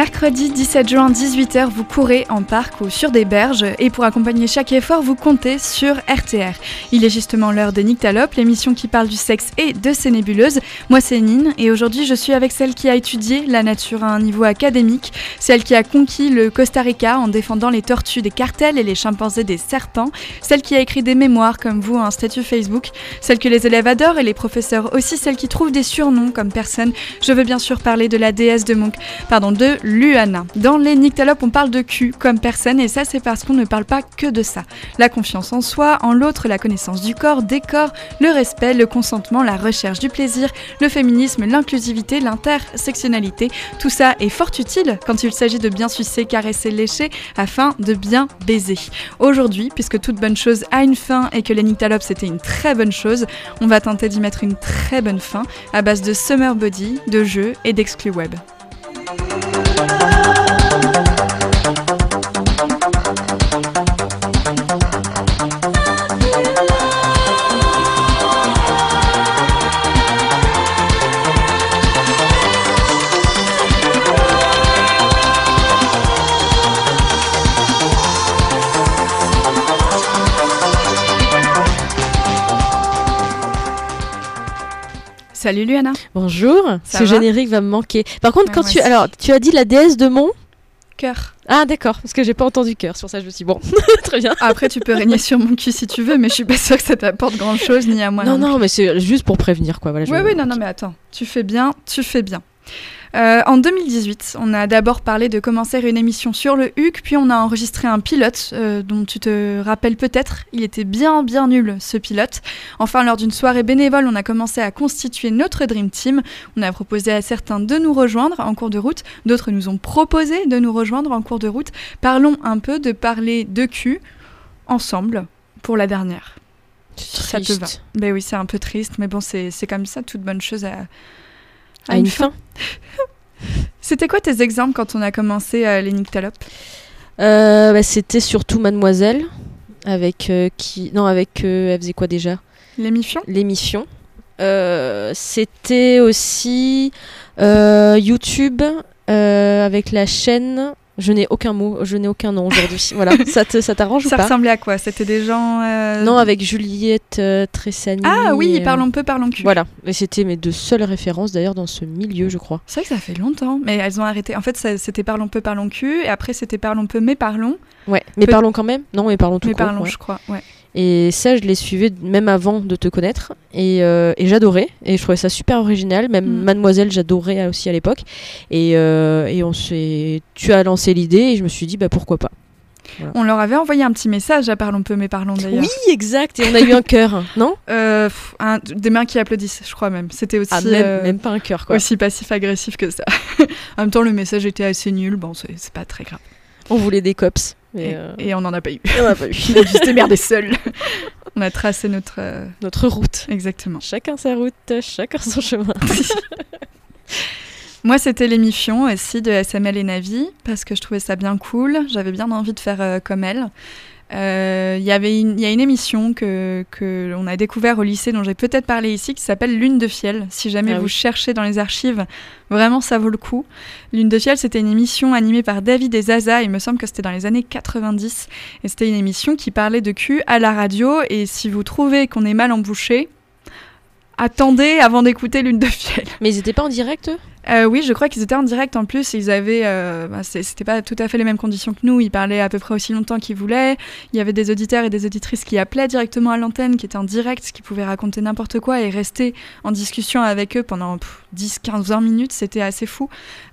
Mercredi 17 juin 18h, vous courez en parc ou sur des berges et pour accompagner chaque effort, vous comptez sur RTR. Il est justement l'heure de Nyctalope, l'émission qui parle du sexe et de ses nébuleuses. Moi c'est Nine et aujourd'hui je suis avec celle qui a étudié la nature à un niveau académique, celle qui a conquis le Costa Rica en défendant les tortues des cartels et les chimpanzés des serpents, celle qui a écrit des mémoires comme vous un statut Facebook, celle que les élèves adorent et les professeurs aussi, celle qui trouve des surnoms comme personne. Je veux bien sûr parler de la déesse de Monk, pardon, de Luana. Dans les Nyctalopes, on parle de cul comme personne et ça c'est parce qu'on ne parle pas que de ça. La confiance en soi, en l'autre, la connaissance du corps, des corps, le respect, le consentement, la recherche du plaisir, le féminisme, l'inclusivité, l'intersectionnalité, tout ça est fort utile quand il s'agit de bien sucer, caresser, lécher afin de bien baiser. Aujourd'hui, puisque toute bonne chose a une fin et que les Nyctalopes c'était une très bonne chose, on va tenter d'y mettre une très bonne fin à base de summer body, de jeux et d'exclus web. Thank. Salut Luana. Bonjour. Ça Ce générique va me manquer. Par contre, Ouais, quand tu aussi. alors tu as dit la déesse de mon Cœur. ah d'accord parce que j'ai pas entendu cœur sur ça je me suis dit, bon très bien. Après, tu peux régner sur mon cul si tu veux, mais je suis pas sûre que ça t'apporte grand chose, ni à moi. non non mais c'est juste pour prévenir quoi voilà. Oui, oui, non, non, mais attends, tu fais bien, tu fais bien. Euh, en 2018, on a d'abord parlé de commencer une émission sur le HUC, puis on a enregistré un pilote euh, dont tu te rappelles peut-être. Il était bien, bien nul, ce pilote. Enfin, lors d'une soirée bénévole, on a commencé à constituer notre Dream Team. On a proposé à certains de nous rejoindre en cours de route, d'autres nous ont proposé de nous rejoindre en cours de route. Parlons un peu de parler de cul ensemble pour la dernière. C'est Ça te va? triste. Ben oui, c'est un peu triste, mais bon, c'est c'est comme ça, toute bonne chose à, À une fin. C'était quoi tes exemples quand on a commencé euh, les Nyctalopes? Euh, bah, c'était surtout Mademoiselle avec euh, qui non avec euh, elle faisait quoi déjà? L'émission l'émission. C'était aussi YouTube avec la chaîne. Je n'ai aucun mot, je n'ai aucun nom aujourd'hui. voilà, ça te- ça t'arrange ou Ça pas ressemblait à quoi? C'était des gens. euh, Non, avec Juliette euh, Tressani. Ah oui, euh, parlons peu, parlons cul. Voilà, et c'était mes deux seules références d'ailleurs dans ce milieu, je crois. C'est vrai que ça fait longtemps, mais elles ont arrêté. En fait, ça- c'était parlons peu, parlons cul, et après c'était parlons peu, mais parlons. Ouais, mais parlons quand même. Non, mais parlons tout mais court, parlons, ouais. je crois. Ouais. Et ça, je les suivais même avant de te connaître. Et, euh, et j'adorais. Et je trouvais ça super original. Même Mm. Mademoiselle, j'adorais aussi à l'époque. Et, euh, et on tu as lancé l'idée et je me suis dit, bah pourquoi pas. On leur avait envoyé un petit message à parlons peu, mais parlons d'ailleurs. Oui, exact. Et on a eu un cœur, non? Euh, un- des mains qui applaudissent, je crois même. C'était aussi. ah, même, euh, même pas un cœur, quoi. aussi passif-agressif que ça. en même temps, le message était assez nul. Bon, c'est pas très grave. On voulait des cops. Mais Et, euh, et on n'en a pas eu. on n'a pas eu. On a juste démerdé seul. on a tracé notre. euh, Notre route. Exactement. Chacun sa route, chacun son chemin. Moi, c'était l'émission aussi de SML et Navi parce que je trouvais ça bien cool. J'avais bien envie de faire euh, comme elle. Euh, Il y avait une, il y a une émission que, que on a découvert au lycée dont j'ai peut-être parlé ici qui s'appelle Lune de fiel. Si jamais Ah vous oui. cherchez dans les archives, vraiment ça vaut le coup. Lune de fiel, c'était une émission animée par David et Zaza. Il me semble que c'était dans les années 90 et c'était une émission qui parlait de cul à la radio. Et si vous trouvez qu'on est mal embouché, attendez avant d'écouter Lune de fiel. Mais ils étaient pas en direct, Euh, oui, je crois qu'ils étaient en direct en plus. Ils avaient, euh, bah, c'était pas tout à fait les mêmes conditions que nous. Ils parlaient à peu près aussi longtemps qu'ils voulaient. Il y avait des auditeurs et des auditrices qui appelaient directement à l'antenne, qui étaient en direct, qui pouvaient raconter n'importe quoi et rester en discussion avec eux pendant pff, 10, 15, 20 minutes. C'était assez fou.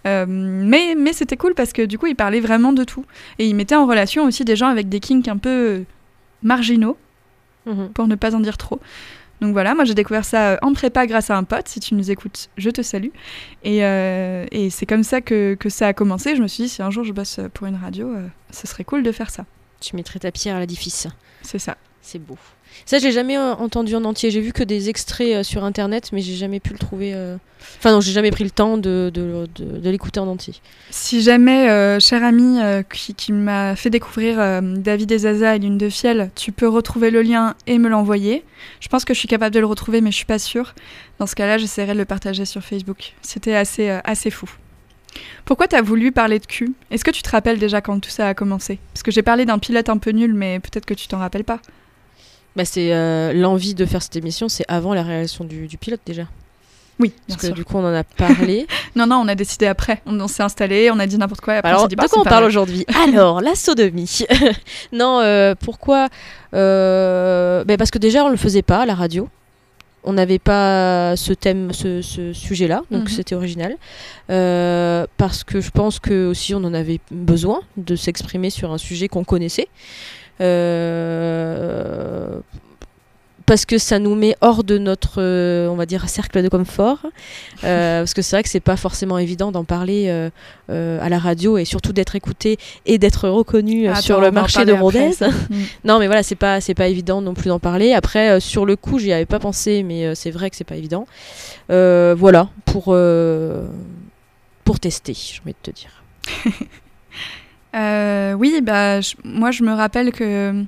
Euh, mais mais c'était cool parce que du coup, ils parlaient vraiment de tout. Et ils mettaient en relation aussi des gens avec des kinks un peu marginaux Mhm. pour ne pas en dire trop. Donc voilà, moi j'ai découvert ça euh, en prépa grâce à un pote. Si tu nous écoutes, je te salue. Et, euh, et c'est comme ça que, que ça a commencé. Je me suis dit, si un jour je bosse pour une radio, euh, ce serait cool de faire ça. Tu mettrais ta pierre à l'édifice. C'est ça. C'est beau. Ça, je l'ai jamais euh, entendu en entier. J'ai vu que des extraits euh, sur internet, mais j'ai jamais pu le trouver. euh, Enfin, non, j'ai jamais pris le temps de, l'écouter en entier. Si jamais, euh, cher ami qui, qui m'a fait découvrir David et Zaza et Lune de Fiel, tu peux retrouver le lien et me l'envoyer. Je pense que je suis capable de le retrouver, mais je suis pas sûre. Dans ce cas-là, j'essaierai de le partager sur Facebook. C'était assez, assez fou. Pourquoi tu as voulu parler de cul? Est-ce que tu te rappelles déjà quand tout ça a commencé? Parce que j'ai parlé d'un pilote un peu nul, mais peut-être que tu t'en rappelles pas. Bah, c'est euh, l'envie de faire cette émission, c'est avant la réalisation du, du pilote déjà. Oui, bien Parce que sûr. du coup, on en a parlé. Non, non, on a décidé après. On, on s'est installé, on a dit n'importe quoi. Et après, on Alors, s'est dit, de bah, quoi on parle aujourd'hui? Alors, la sodomie. non, euh, pourquoi Euh, ben Parce que déjà, on le faisait pas à la radio. On n'avait pas ce thème, ce, ce sujet-là, donc Mhm. c'était original. Euh, parce que je pense que aussi on en avait besoin de s'exprimer sur un sujet qu'on connaissait. Euh, parce que ça nous met hors de notre, euh, on va dire, cercle de confort. Euh, parce que c'est vrai que c'est pas forcément évident d'en parler euh, à la radio et surtout d'être écouté et d'être reconnu Attends, sur on le marché de Rodez. après, Mm. non, mais voilà, c'est pas, c'est pas évident non plus d'en parler. Après, sur le coup, j'y avais pas pensé, mais c'est vrai que c'est pas évident. Voilà, pour, pour tester, j'ai envie de te dire. Euh, oui, bah, moi je me rappelle que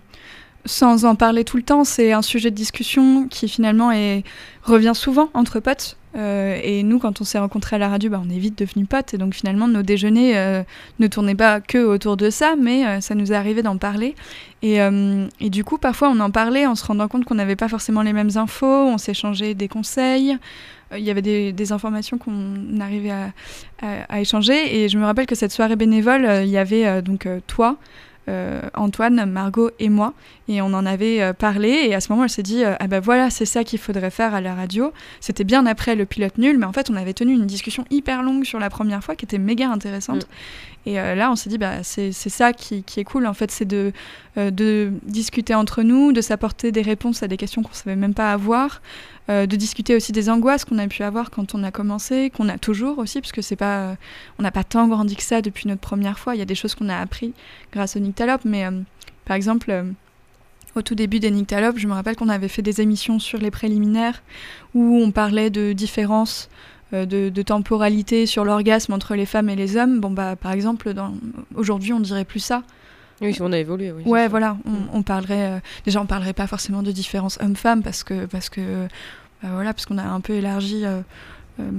sans en parler tout le temps, c'est un sujet de discussion qui finalement est, revient souvent entre potes. Euh, et nous, quand on s'est rencontrés à la radio, bah, on est vite devenus potes. Et donc finalement, nos déjeuners euh, ne tournaient pas que autour de ça, mais euh, ça nous est arrivé d'en parler. Et, du coup, parfois, on en parlait en se rendant compte qu'on n'avait pas forcément les mêmes infos, on s'échangeait des conseils. Il y avait des, informations qu'on arrivait à, échanger. Et je me rappelle que cette soirée bénévole, il y avait donc toi, euh, Antoine, Margot et moi. Et on en avait euh, parlé. Et à ce moment, elle s'est dit euh, Ah ben voilà, c'est ça qu'il faudrait faire à la radio. C'était bien après le pilote nul, mais en fait, on avait tenu une discussion hyper longue sur la première fois qui était méga intéressante. Et euh, là, on s'est dit bah, C'est ça qui, qui est cool. En fait, c'est de, euh, de discuter entre nous, de s'apporter des réponses à des questions qu'on ne savait même pas avoir. euh, de discuter aussi des angoisses qu'on a pu avoir quand on a commencé, qu'on a toujours aussi, parce que c'est pas, on n'a pas tant grandi que ça depuis notre première fois. Il y a des choses qu'on a appris grâce au Nyctalope, mais par exemple, au tout début des Nyctalopes, je me rappelle qu'on avait fait des émissions sur les préliminaires où on parlait de différences de, de temporalité sur l'orgasme entre les femmes et les hommes. Bon, bah, par exemple, aujourd'hui, on dirait plus ça. Oui, on a évolué. Oui, Ouais, voilà. On, Mm. on parlerait. euh, déjà, on parlerait pas forcément de différence homme-femme parce que parce que bah voilà parce qu'on a un peu élargi euh, euh,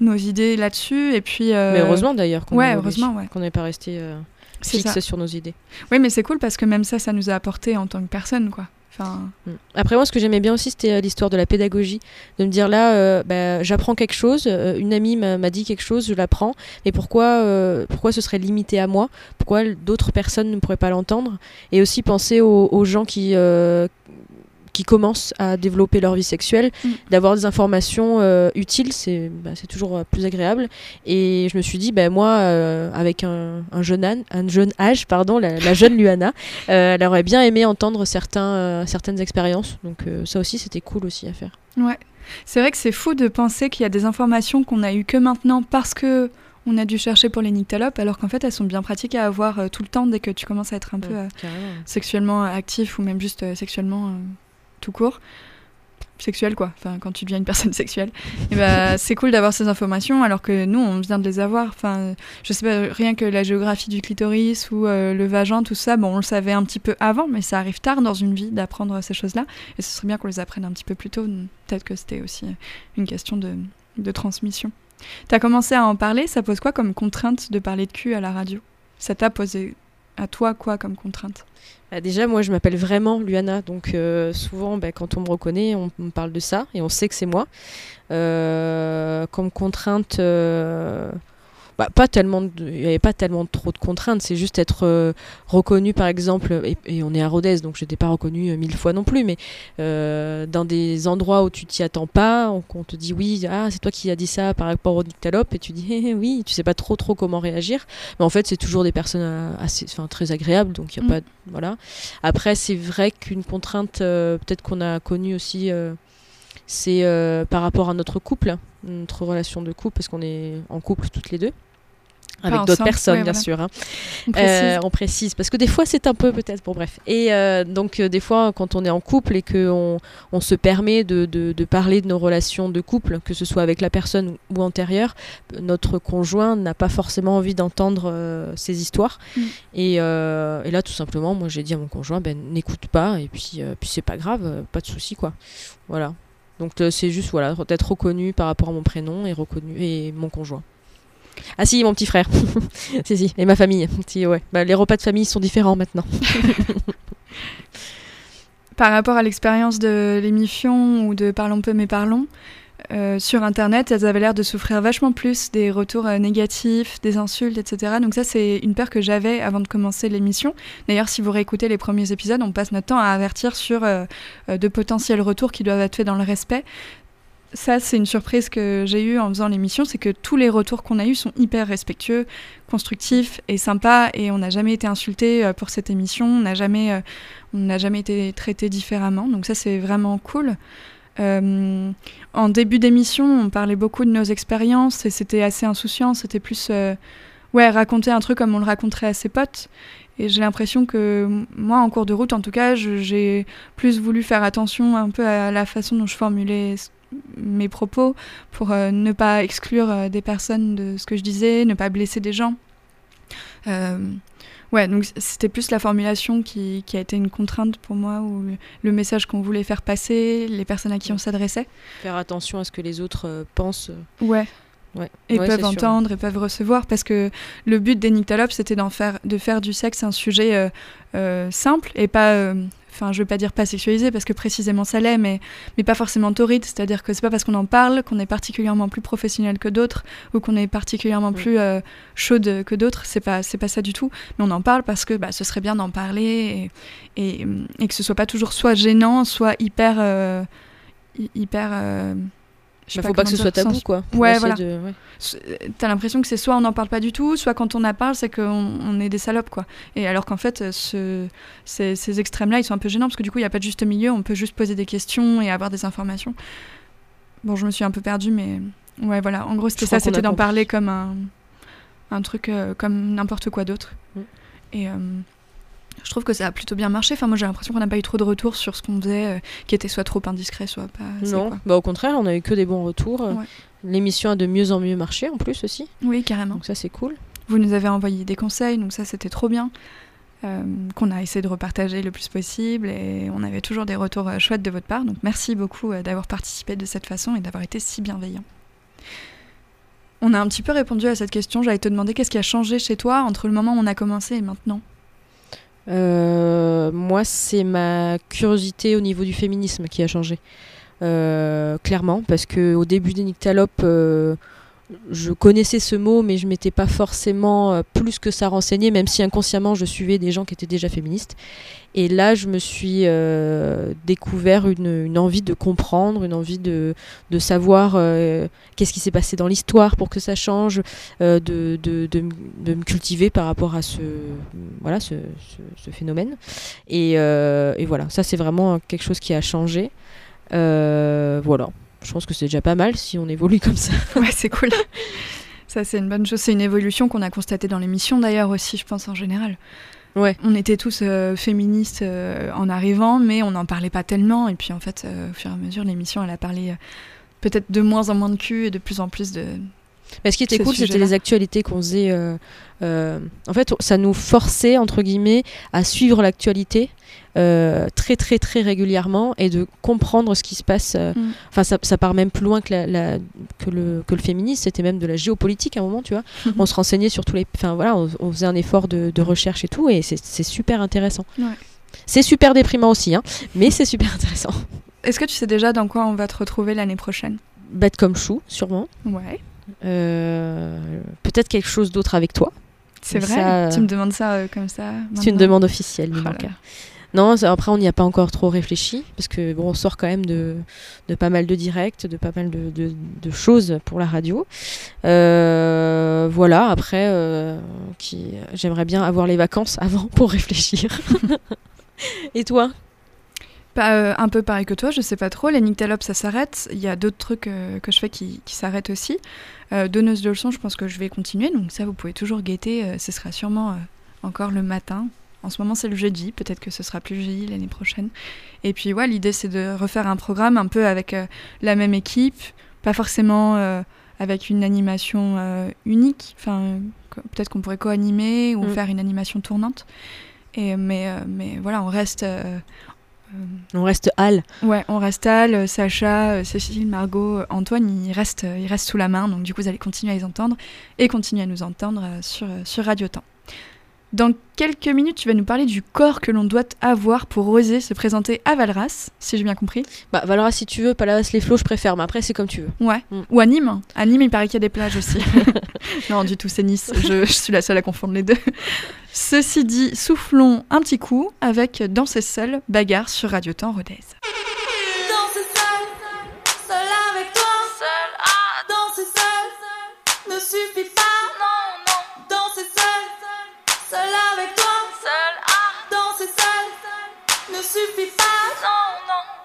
nos idées là-dessus et puis. euh, Mais heureusement d'ailleurs qu'on ouais, ouais. qu'on n'est pas resté euh, fixe ça. sur nos idées. Oui, mais c'est cool parce que même ça, ça nous a apporté en tant que personne, quoi. Mm. Après moi, ce que j'aimais bien aussi, c'était euh, l'histoire de la pédagogie, de me dire là, euh, bah, j'apprends quelque chose, euh, une amie m'a dit quelque chose, je l'apprends, mais pourquoi, pourquoi ce serait limité à moi? Pourquoi d'autres personnes ne pourraient pas l'entendre? Et aussi penser aux, gens qui qui commencent à développer leur vie sexuelle, Mm. d'avoir des informations euh, utiles, c'est bah, toujours euh, plus agréable. Et je me suis dit, bah, moi, euh, avec un, un jeune âne, un jeune âge, pardon, la, la jeune Luana, elle aurait bien aimé entendre certains, certaines expériences. Donc ça aussi, c'était cool aussi à faire. ouais. C'est vrai que c'est fou de penser qu'il y a des informations qu'on a eues que maintenant parce que on a dû chercher pour les nyctalopes, alors qu'en fait, elles sont bien pratiques à avoir euh, tout le temps dès que tu commences à être un peu euh, sexuellement actif ou même juste euh, sexuellement tout court. Sexuel quoi, enfin quand tu deviens une personne sexuelle. Et bah, c'est cool d'avoir ces informations alors que nous on vient de les avoir. Enfin, je sais pas, rien que la géographie du clitoris ou euh, le vagin, tout ça, bon on le savait un petit peu avant, mais ça arrive tard dans une vie d'apprendre ces choses-là. Et ce serait bien qu'on les apprenne un petit peu plus tôt. Peut-être que c'était aussi une question de, de transmission. T'as commencé à en parler, ça pose quoi comme contrainte de parler de cul à la radio? Ça t'a posé à toi quoi comme contrainte? Déjà, moi, je m'appelle vraiment Luana, donc euh, souvent, bah, quand on me reconnaît, on me parle de ça et on sait que c'est moi. Euh, comme contrainte, euh, bah, pas tellement, il n'y avait pas tellement trop de contraintes. C'est juste être euh, reconnu, par exemple, et, et on est à Rodez, donc je n'étais pas reconnue euh, mille fois non plus, mais euh, dans des endroits où tu t'y attends pas, on, on te dit oui, ah c'est toi qui as dit ça par rapport au Nyctalope, et tu dis eh, oui, tu sais pas trop trop comment réagir. Mais en fait, c'est toujours des personnes euh, assez, enfin très agréables, donc il y a Mm. pas, voilà. Après, c'est vrai qu'une contrainte, peut-être qu'on a connue aussi, c'est euh, par rapport à notre couple, notre relation de couple, parce qu'on est en couple toutes les deux. Avec d'autres personnes, ouais, bien voilà. sûr. hein. On précise. Euh, on précise parce que des fois c'est un peu peut-être bon bref et euh, donc euh, des fois quand on est en couple et que on, se permet de, de- de parler de nos relations de couple que ce soit avec la personne ou antérieure notre conjoint n'a pas forcément envie d'entendre ces histoires Mm. et, et là tout simplement moi j'ai dit à mon conjoint ben n'écoute pas et puis puis c'est pas grave pas de souci quoi voilà donc c'est juste voilà d'être reconnu par rapport à mon prénom et reconnu et mon conjoint Ah si, mon petit frère. si, si. Et ma famille. Si. Bah, les repas de famille sont différents maintenant. Par rapport à l'expérience de l'émission ou de Parlons peu mais parlons, euh, sur Internet, elles avaient l'air de souffrir vachement plus des retours euh, négatifs, des insultes, etc. Donc ça, c'est une peur que j'avais avant de commencer l'émission. D'ailleurs, si vous réécoutez les premiers épisodes, on passe notre temps à avertir sur euh, de potentiels retours qui doivent être faits dans le respect. Ça, c'est une surprise que j'ai eue en faisant l'émission, c'est que tous les retours qu'on a eus sont hyper respectueux, constructifs et sympas, et on n'a jamais été insulté pour cette émission, on n'a jamais, n'a jamais été traité différemment. Donc ça, c'est vraiment cool. Euh, en début d'émission, on parlait beaucoup de nos expériences et c'était assez insouciant. C'était plus euh, ouais, raconter un truc comme on le raconterait à ses potes. Et j'ai l'impression que moi, en cours de route, en tout cas, j'ai plus voulu faire attention un peu à la façon dont je formulais mes propos pour euh, ne pas exclure des personnes de ce que je disais, ne pas blesser des gens. Ouais, donc c'était plus la formulation qui, qui, a été une contrainte pour moi, ou le message qu'on voulait faire passer, les personnes à qui on s'adressait. Faire attention à ce que les autres euh, pensent. Ouais. Ouais. Et peuvent entendre et peuvent recevoir parce que le but des c'était d'en faire, de faire du sexe un sujet euh, euh, simple et pas enfin je veux pas dire pas sexualisé parce que précisément ça l'est, mais, mais pas forcément torride, c'est-à-dire que c'est pas parce qu'on en parle qu'on est particulièrement plus professionnel que d'autres ou qu'on est particulièrement mm. plus euh, chaude que d'autres, c'est pas, c'est pas ça du tout, mais on en parle parce que bah, ce serait bien d'en parler et, et, et, que ce soit pas toujours soit gênant, soit hyper... Euh, hyper euh, il ne faut pas que ce soit tabou, quoi. Ouais, voilà. T'as l'impression que c'est soit on n'en parle pas du tout, soit quand on en parle, c'est qu'on on est des salopes, quoi. Et alors qu'en fait, ce, ces, ces extrêmes-là, ils sont un peu gênants parce que du coup, il n'y a pas de juste milieu, on peut juste poser des questions et avoir des informations. Bon, je me suis un peu perdue, mais ouais, voilà. En gros, c'était ça, c'était d'en parler comme un, un truc, euh, comme n'importe quoi d'autre. Mm. Et. Euh, je trouve que ça a plutôt bien marché. Enfin, moi, j'ai l'impression qu'on n'a pas eu trop de retours sur ce qu'on faisait, euh, qui était soit trop indiscret, soit pas. Non, bah, au contraire, on a eu que des bons retours. L'émission a de mieux en mieux marché, en plus aussi. Oui, carrément. Donc ça, c'est cool. Vous nous avez envoyé des conseils, donc ça, c'était trop bien. Euh, qu'on a essayé de repartager le plus possible et on avait toujours des retours euh, chouettes de votre part. Donc merci beaucoup d'avoir participé de cette façon et d'avoir été si bienveillant. On a un petit peu répondu à cette question. J'allais te demander qu'est-ce qui a changé chez toi entre le moment où on a commencé et maintenant? Euh, moi, c'est ma curiosité au niveau du féminisme qui a changé. Euh, clairement, parce que au début des euh, je connaissais ce mot, mais je m'étais pas forcément euh, plus que ça renseigné, même si inconsciemment je suivais des gens qui étaient déjà féministes. Et là, je me suis euh, découvert une, envie de comprendre, une envie de, savoir euh, qu'est-ce qui s'est passé dans l'histoire pour que ça change, de, me cultiver par rapport à ce, voilà, ce, phénomène. Et, et, voilà, ça c'est vraiment quelque chose qui a changé. voilà je pense que c'est déjà pas mal si on évolue comme ça. ouais, c'est cool. Ça, c'est une bonne chose. C'est une évolution qu'on a constatée dans l'émission d'ailleurs aussi, je pense en général. Ouais. On était tous euh, féministes euh, en arrivant, mais on n'en parlait pas tellement. Et puis en fait, euh, au fur et à mesure, l'émission, elle a parlé peut-être de moins en moins de cul et de plus en plus de, mais ce qui était cool, c'était les actualités qu'on faisait. En fait, ça nous forçait, entre guillemets, à suivre l'actualité euh, très, très, très régulièrement et de comprendre ce qui se passe. Mm. Enfin, ça, ça, part même plus loin que, la, que, le, que le féminisme, c'était même de la géopolitique à un moment, tu vois. on se renseignait sur tous les. Enfin, voilà, on, faisait un effort de, de, recherche et tout, et c'est super intéressant. Ouais. C'est super déprimant aussi, hein, mais c'est super intéressant. Est-ce que tu sais déjà dans quoi on va te retrouver l'année prochaine? Bête comme chou, sûrement. Ouais. Euh, peut-être quelque chose d'autre avec toi. C'est vrai? Tu me demandes ça euh, comme ça C'est une demande officielle, oh Non, après on n'y a pas encore trop réfléchi parce que bon, on sort quand même de, pas mal de directs, de pas mal de, de, choses pour la radio. Euh, voilà, après, qui j'aimerais bien avoir les vacances avant pour réfléchir. Et toi? Euh, un peu pareil que toi, je sais pas trop. Les nyctalopes, ça s'arrête. Il y a d'autres trucs euh, que je fais qui, s'arrêtent aussi. Euh, donneuse de leçons, je pense que je vais continuer. Donc ça, vous pouvez toujours guetter. ce sera sûrement encore le matin. En ce moment, c'est le jeudi. Peut-être que ce sera plus jeudi l'année prochaine. Et puis, ouais, l'idée, c'est de refaire un programme un peu avec la même équipe. Pas forcément avec une animation unique. Enfin, peut-être qu'on pourrait co-animer ou mm. faire une animation tournante. Et, mais, mais voilà, on reste on reste Al. Ouais, on reste Al, Sacha, Cécile, Margot, Antoine, ils restent, ils restent sous la main. Donc du coup, vous allez continuer à les entendre et continuer à nous entendre sur, sur Radio Temps. Dans quelques minutes, tu vas nous parler du corps que l'on doit avoir pour oser se présenter à Valras, si j'ai bien compris. Bah, Valras, si tu veux, Palavas les flots, je préfère, mais après, c'est comme tu veux. Ouais. Mm. Ou à Nîmes. À Nîmes, il paraît qu'il y a des plages aussi. non, du tout, c'est Nice. Je, je, suis la seule à confondre les deux. Ceci dit, soufflons un petit coup avec Danser seul, bagarre sur Radio Temps Rodez. Danser seul, seul avec toi, seul à danser seul, ne suffit pas. Seul avec toi, seul à danser seul, ne suffit pas, non, non.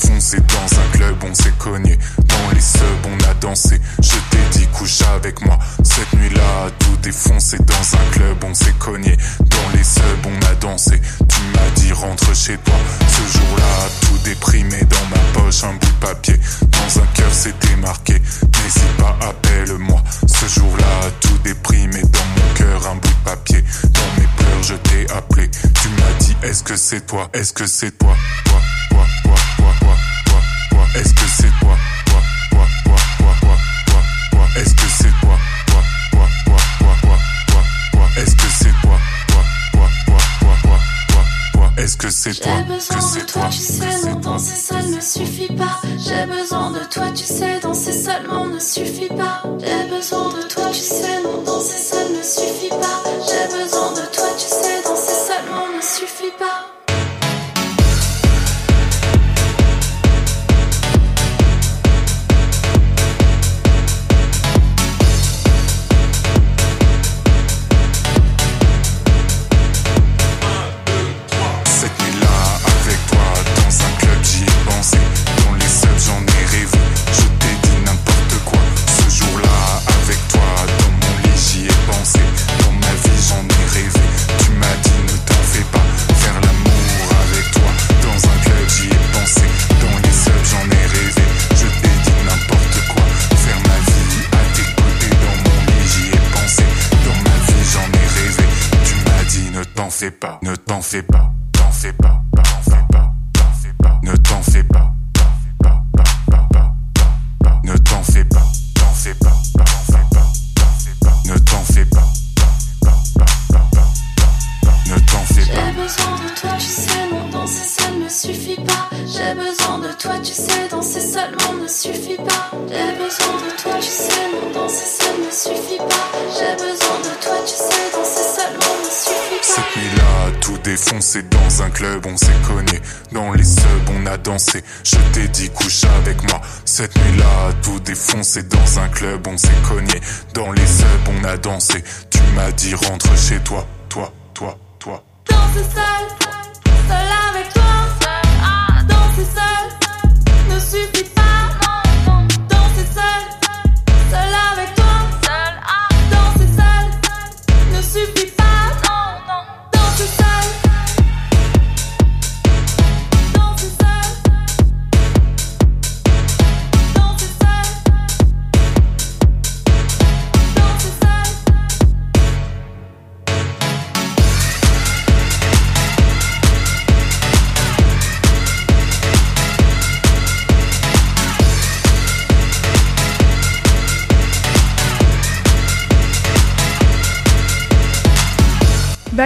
Défoncé dans un club, on s'est cogné. Dans les subs, on a dansé. Je t'ai dit, couche avec moi. Cette nuit-là, tout défoncé dans un club, on s'est cogné. Dans les subs, on a dansé. Tu m'as dit, rentre chez toi. Ce jour-là, tout déprimé dans ma poche, un bout de papier. Dans un cœur, c'était marqué. N'hésite pas, appelle-moi. Ce jour-là, tout déprimé dans mon cœur, un bout de papier. Dans mes pleurs, je t'ai appelé. Tu m'as dit, est-ce que c'est toi? Est-ce que c'est toi? Toi, toi, toi, toi, toi, toi, toi. Est-ce que c'est toi? Toi, toi, toi, toi, toi, toi, toi. Est-ce que c'est toi? Toi, toi, toi, toi, toi, toi, toi. Est-ce que c'est toi? Toi, toi, toi, toi, toi, toi, toi. Est-ce que c'est toi? Que c'est de toi, toi? tu Que sais, c'est non, toi? danser seul ne suffit pas. J'ai besoin de toi, tu sais, danser seulement ne suffit pas. J'ai besoin de toi, tu sais, non, danser seul ne suffit pas. J'ai besoin de on s'est cogné. Dans les subs, on a dansé. Tu m'as dit rentre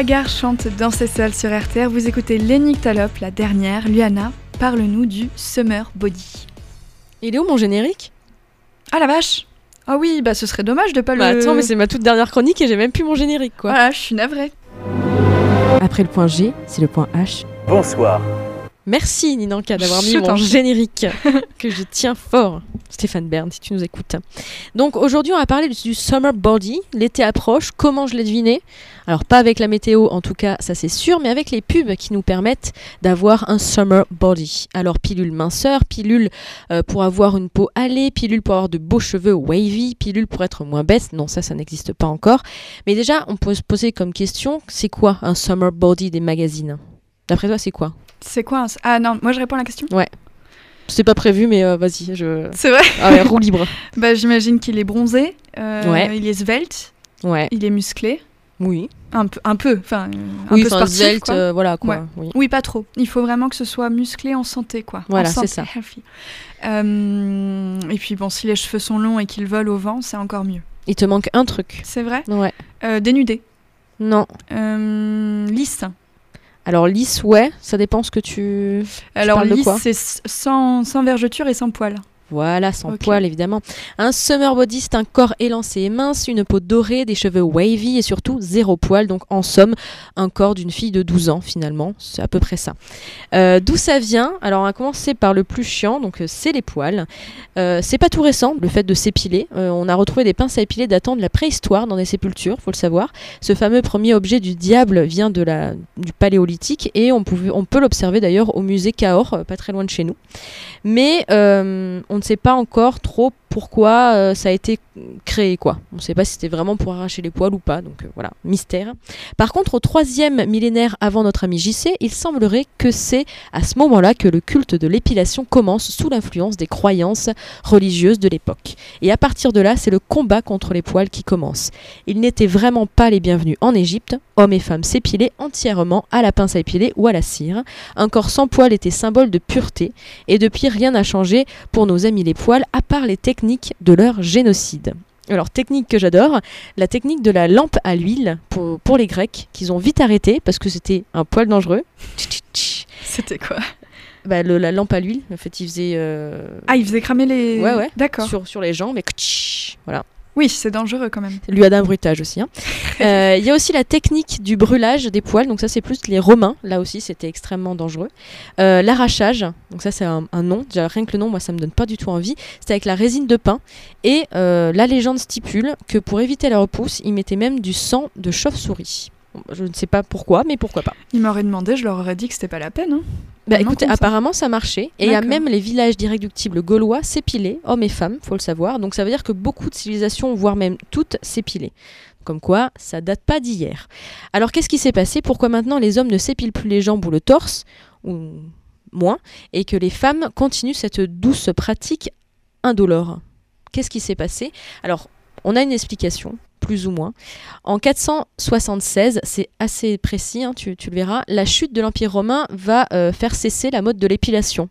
Bagarre chante dans ses sols sur RTR. Vous écoutez Lenny Talop, la dernière. Luana, parle-nous du Summer Body. Il est où mon générique? Ah la vache Ah oui, bah ce serait dommage de pas Bah le. attends, mais c'est ma toute dernière chronique et j'ai même plus mon générique quoi. Voilà, je suis navrée. Après le point G, c'est le point H. Bonsoir. Merci Ninanka d'avoir mis mon générique que je tiens fort. Stéphane Bern, si tu nous écoutes. Donc aujourd'hui, on va parler du summer body. L'été approche. Comment je l'ai deviné? Alors pas avec la météo, en tout cas, ça c'est sûr, mais avec les pubs qui nous permettent d'avoir un summer body. Alors pilule minceur, pilule euh, pour avoir une peau hâlée, pilule pour avoir de beaux cheveux wavy, pilule pour être moins bête. Non, ça, ça n'existe pas encore. Mais déjà, on peut se poser comme question, c'est quoi un summer body des magazines? D'après toi, c'est quoi? C'est quoi un... Ah non, moi je réponds à la question. C'est pas prévu, mais euh, vas-y, je. C'est vrai Ah ouais, roue libre. Bah j'imagine qu'il est bronzé, euh, Ouais. il est svelte, Ouais. il est musclé, Oui. un peu, un peu, enfin un oui, peu sportif. svelte, quoi. euh, voilà quoi. Ouais. Oui. Oui, pas trop. Il faut vraiment que ce soit musclé en santé, quoi. Voilà, c'est ça. healthy. Et puis bon, si les cheveux sont longs et qu'ils volent au vent, c'est encore mieux. Il te manque un truc. C'est vrai? Ouais. Dénudé. Non. Lisse. Alors lisse, ouais, ça dépend ce que tu. Alors lisse, c'est sans, sans vergeture et sans poil. Voilà, sans Ok. poil évidemment. Un summer body, c'est un corps élancé et mince, une peau dorée, des cheveux wavy et surtout zéro poil. Donc en somme, un corps d'une fille de 12 ans finalement. C'est à peu près ça. Euh, D'où ça vient? Alors on va commencer par le plus chiant, donc euh, c'est les poils. Euh, c'est pas tout récent, le fait de s'épiler. Euh, on a retrouvé des pinces à épiler datant de la préhistoire dans des sépultures, faut le savoir. Ce fameux premier objet du diable vient de la, du paléolithique et on, pouvait, on peut l'observer d'ailleurs au musée Cahors, pas très loin de chez nous. Mais on ne sait pas encore trop pourquoi euh, ça a été créé quoi. On ne sait pas si c'était vraiment pour arracher les poils ou pas, donc euh, voilà, mystère. Par contre, au troisième millénaire avant notre ami JC, il semblerait que c'est à ce moment-là que le culte de l'épilation commence sous l'influence des croyances religieuses de l'époque. Et à partir de là, c'est le combat contre les poils qui commence. Ils n'étaient vraiment pas les bienvenus en Égypte. Hommes et femmes s'épilaient entièrement à la pince à épiler ou à la cire. Un corps sans poils était symbole de pureté. Et depuis, rien n'a changé pour nos amis les poils, à part les techniques de leur génocide. Alors, technique que j'adore, la technique de la lampe à l'huile pour, pour les Grecs, qu'ils ont vite arrêté parce que c'était un poil dangereux. C'était quoi? Bah, le- la lampe à l'huile, en fait, ils faisaient euh, Ah, il faisait cramer les. Ouais, ouais. D'accord. sur, sur les jambes, et voilà. Oui, c'est dangereux quand même. Lui a d'un bruitage aussi. hein. Euh, Il y a aussi la technique du brûlage des poils, donc ça c'est plus les Romains, là aussi c'était extrêmement dangereux. Euh, L'arrachage, donc ça c'est un, un nom, déjà rien que le nom, moi ça me donne pas du tout envie, c'est avec la résine de pin. Et euh, la légende stipule que pour éviter la repousse, ils mettaient même du sang de chauve-souris. Je ne sais pas pourquoi, mais pourquoi pas. Il m'aurait demandé, je leur aurais dit que c'était pas la peine. hein. Bah écoutez, apparemment ça marchait. Et il y a même les villages d'irréductibles gaulois s'épilaient, hommes et femmes, faut le savoir. Donc ça veut dire que beaucoup de civilisations, voire même toutes, s'épilaient. Comme quoi, ça date pas d'hier. Alors qu'est-ce qui s'est passé? Pourquoi maintenant les hommes ne s'épilent plus les jambes ou le torse Ou moins. Et que les femmes continuent cette douce pratique indolore? Qu'est-ce qui s'est passé? Alors, on a une explication, plus ou moins. En 476, c'est assez précis, hein, tu, le verras, la chute de l'Empire romain va euh, faire cesser la mode de l'épilation.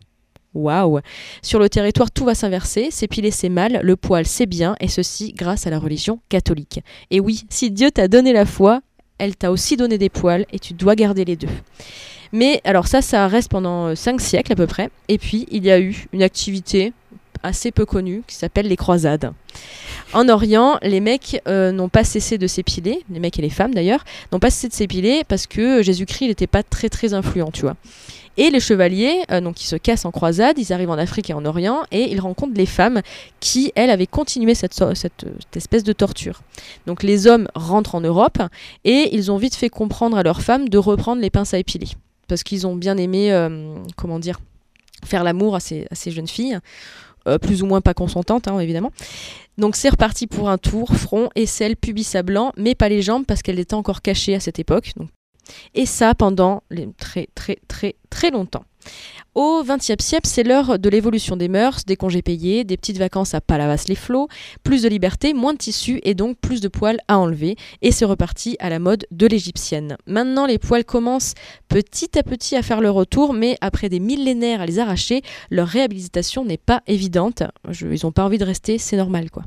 Waouh Sur le territoire, tout va s'inverser. S'épiler, c'est mal. Le poil, c'est bien. Et ceci grâce à la religion catholique. Et oui, si Dieu t'a donné la foi, elle t'a aussi donné des poils et tu dois garder les deux. Mais alors ça, ça reste pendant 5 siècles à peu près. Et puis, il y a eu une activité assez peu connue qui s'appelle les croisades. En Orient, les mecs euh, n'ont pas cessé de s'épiler, les mecs et les femmes d'ailleurs, n'ont pas cessé de s'épiler parce que Jésus-Christ n'était pas très très influent, tu vois. Et les chevaliers, euh, donc ils se cassent en croisade, ils arrivent en Afrique et en Orient, et ils rencontrent les femmes qui, elles, avaient continué cette, espèce de torture. Donc les hommes rentrent en Europe, et ils ont vite fait comprendre à leurs femmes de reprendre les pinces à épiler. Parce qu'ils ont bien aimé, euh, comment dire, faire l'amour à ces jeunes filles, euh, plus ou moins pas consentantes, hein, évidemment. Donc c'est reparti pour un tour, front, aisselle, pubis à blanc, mais pas les jambes parce qu'elles étaient encore cachées à cette époque. Et ça pendant les très très très très longtemps. Au XXe siècle, c'est l'heure de l'évolution des mœurs, des congés payés, des petites vacances à Palavas-les-Flots, plus de liberté, moins de tissu et donc plus de poils à enlever. Et c'est reparti à la mode de l'égyptienne. Maintenant, les poils commencent petit à petit à faire leur retour, mais après des millénaires à les arracher, leur réhabilitation n'est pas évidente. Ils n'ont pas envie de rester, c'est normal quoi.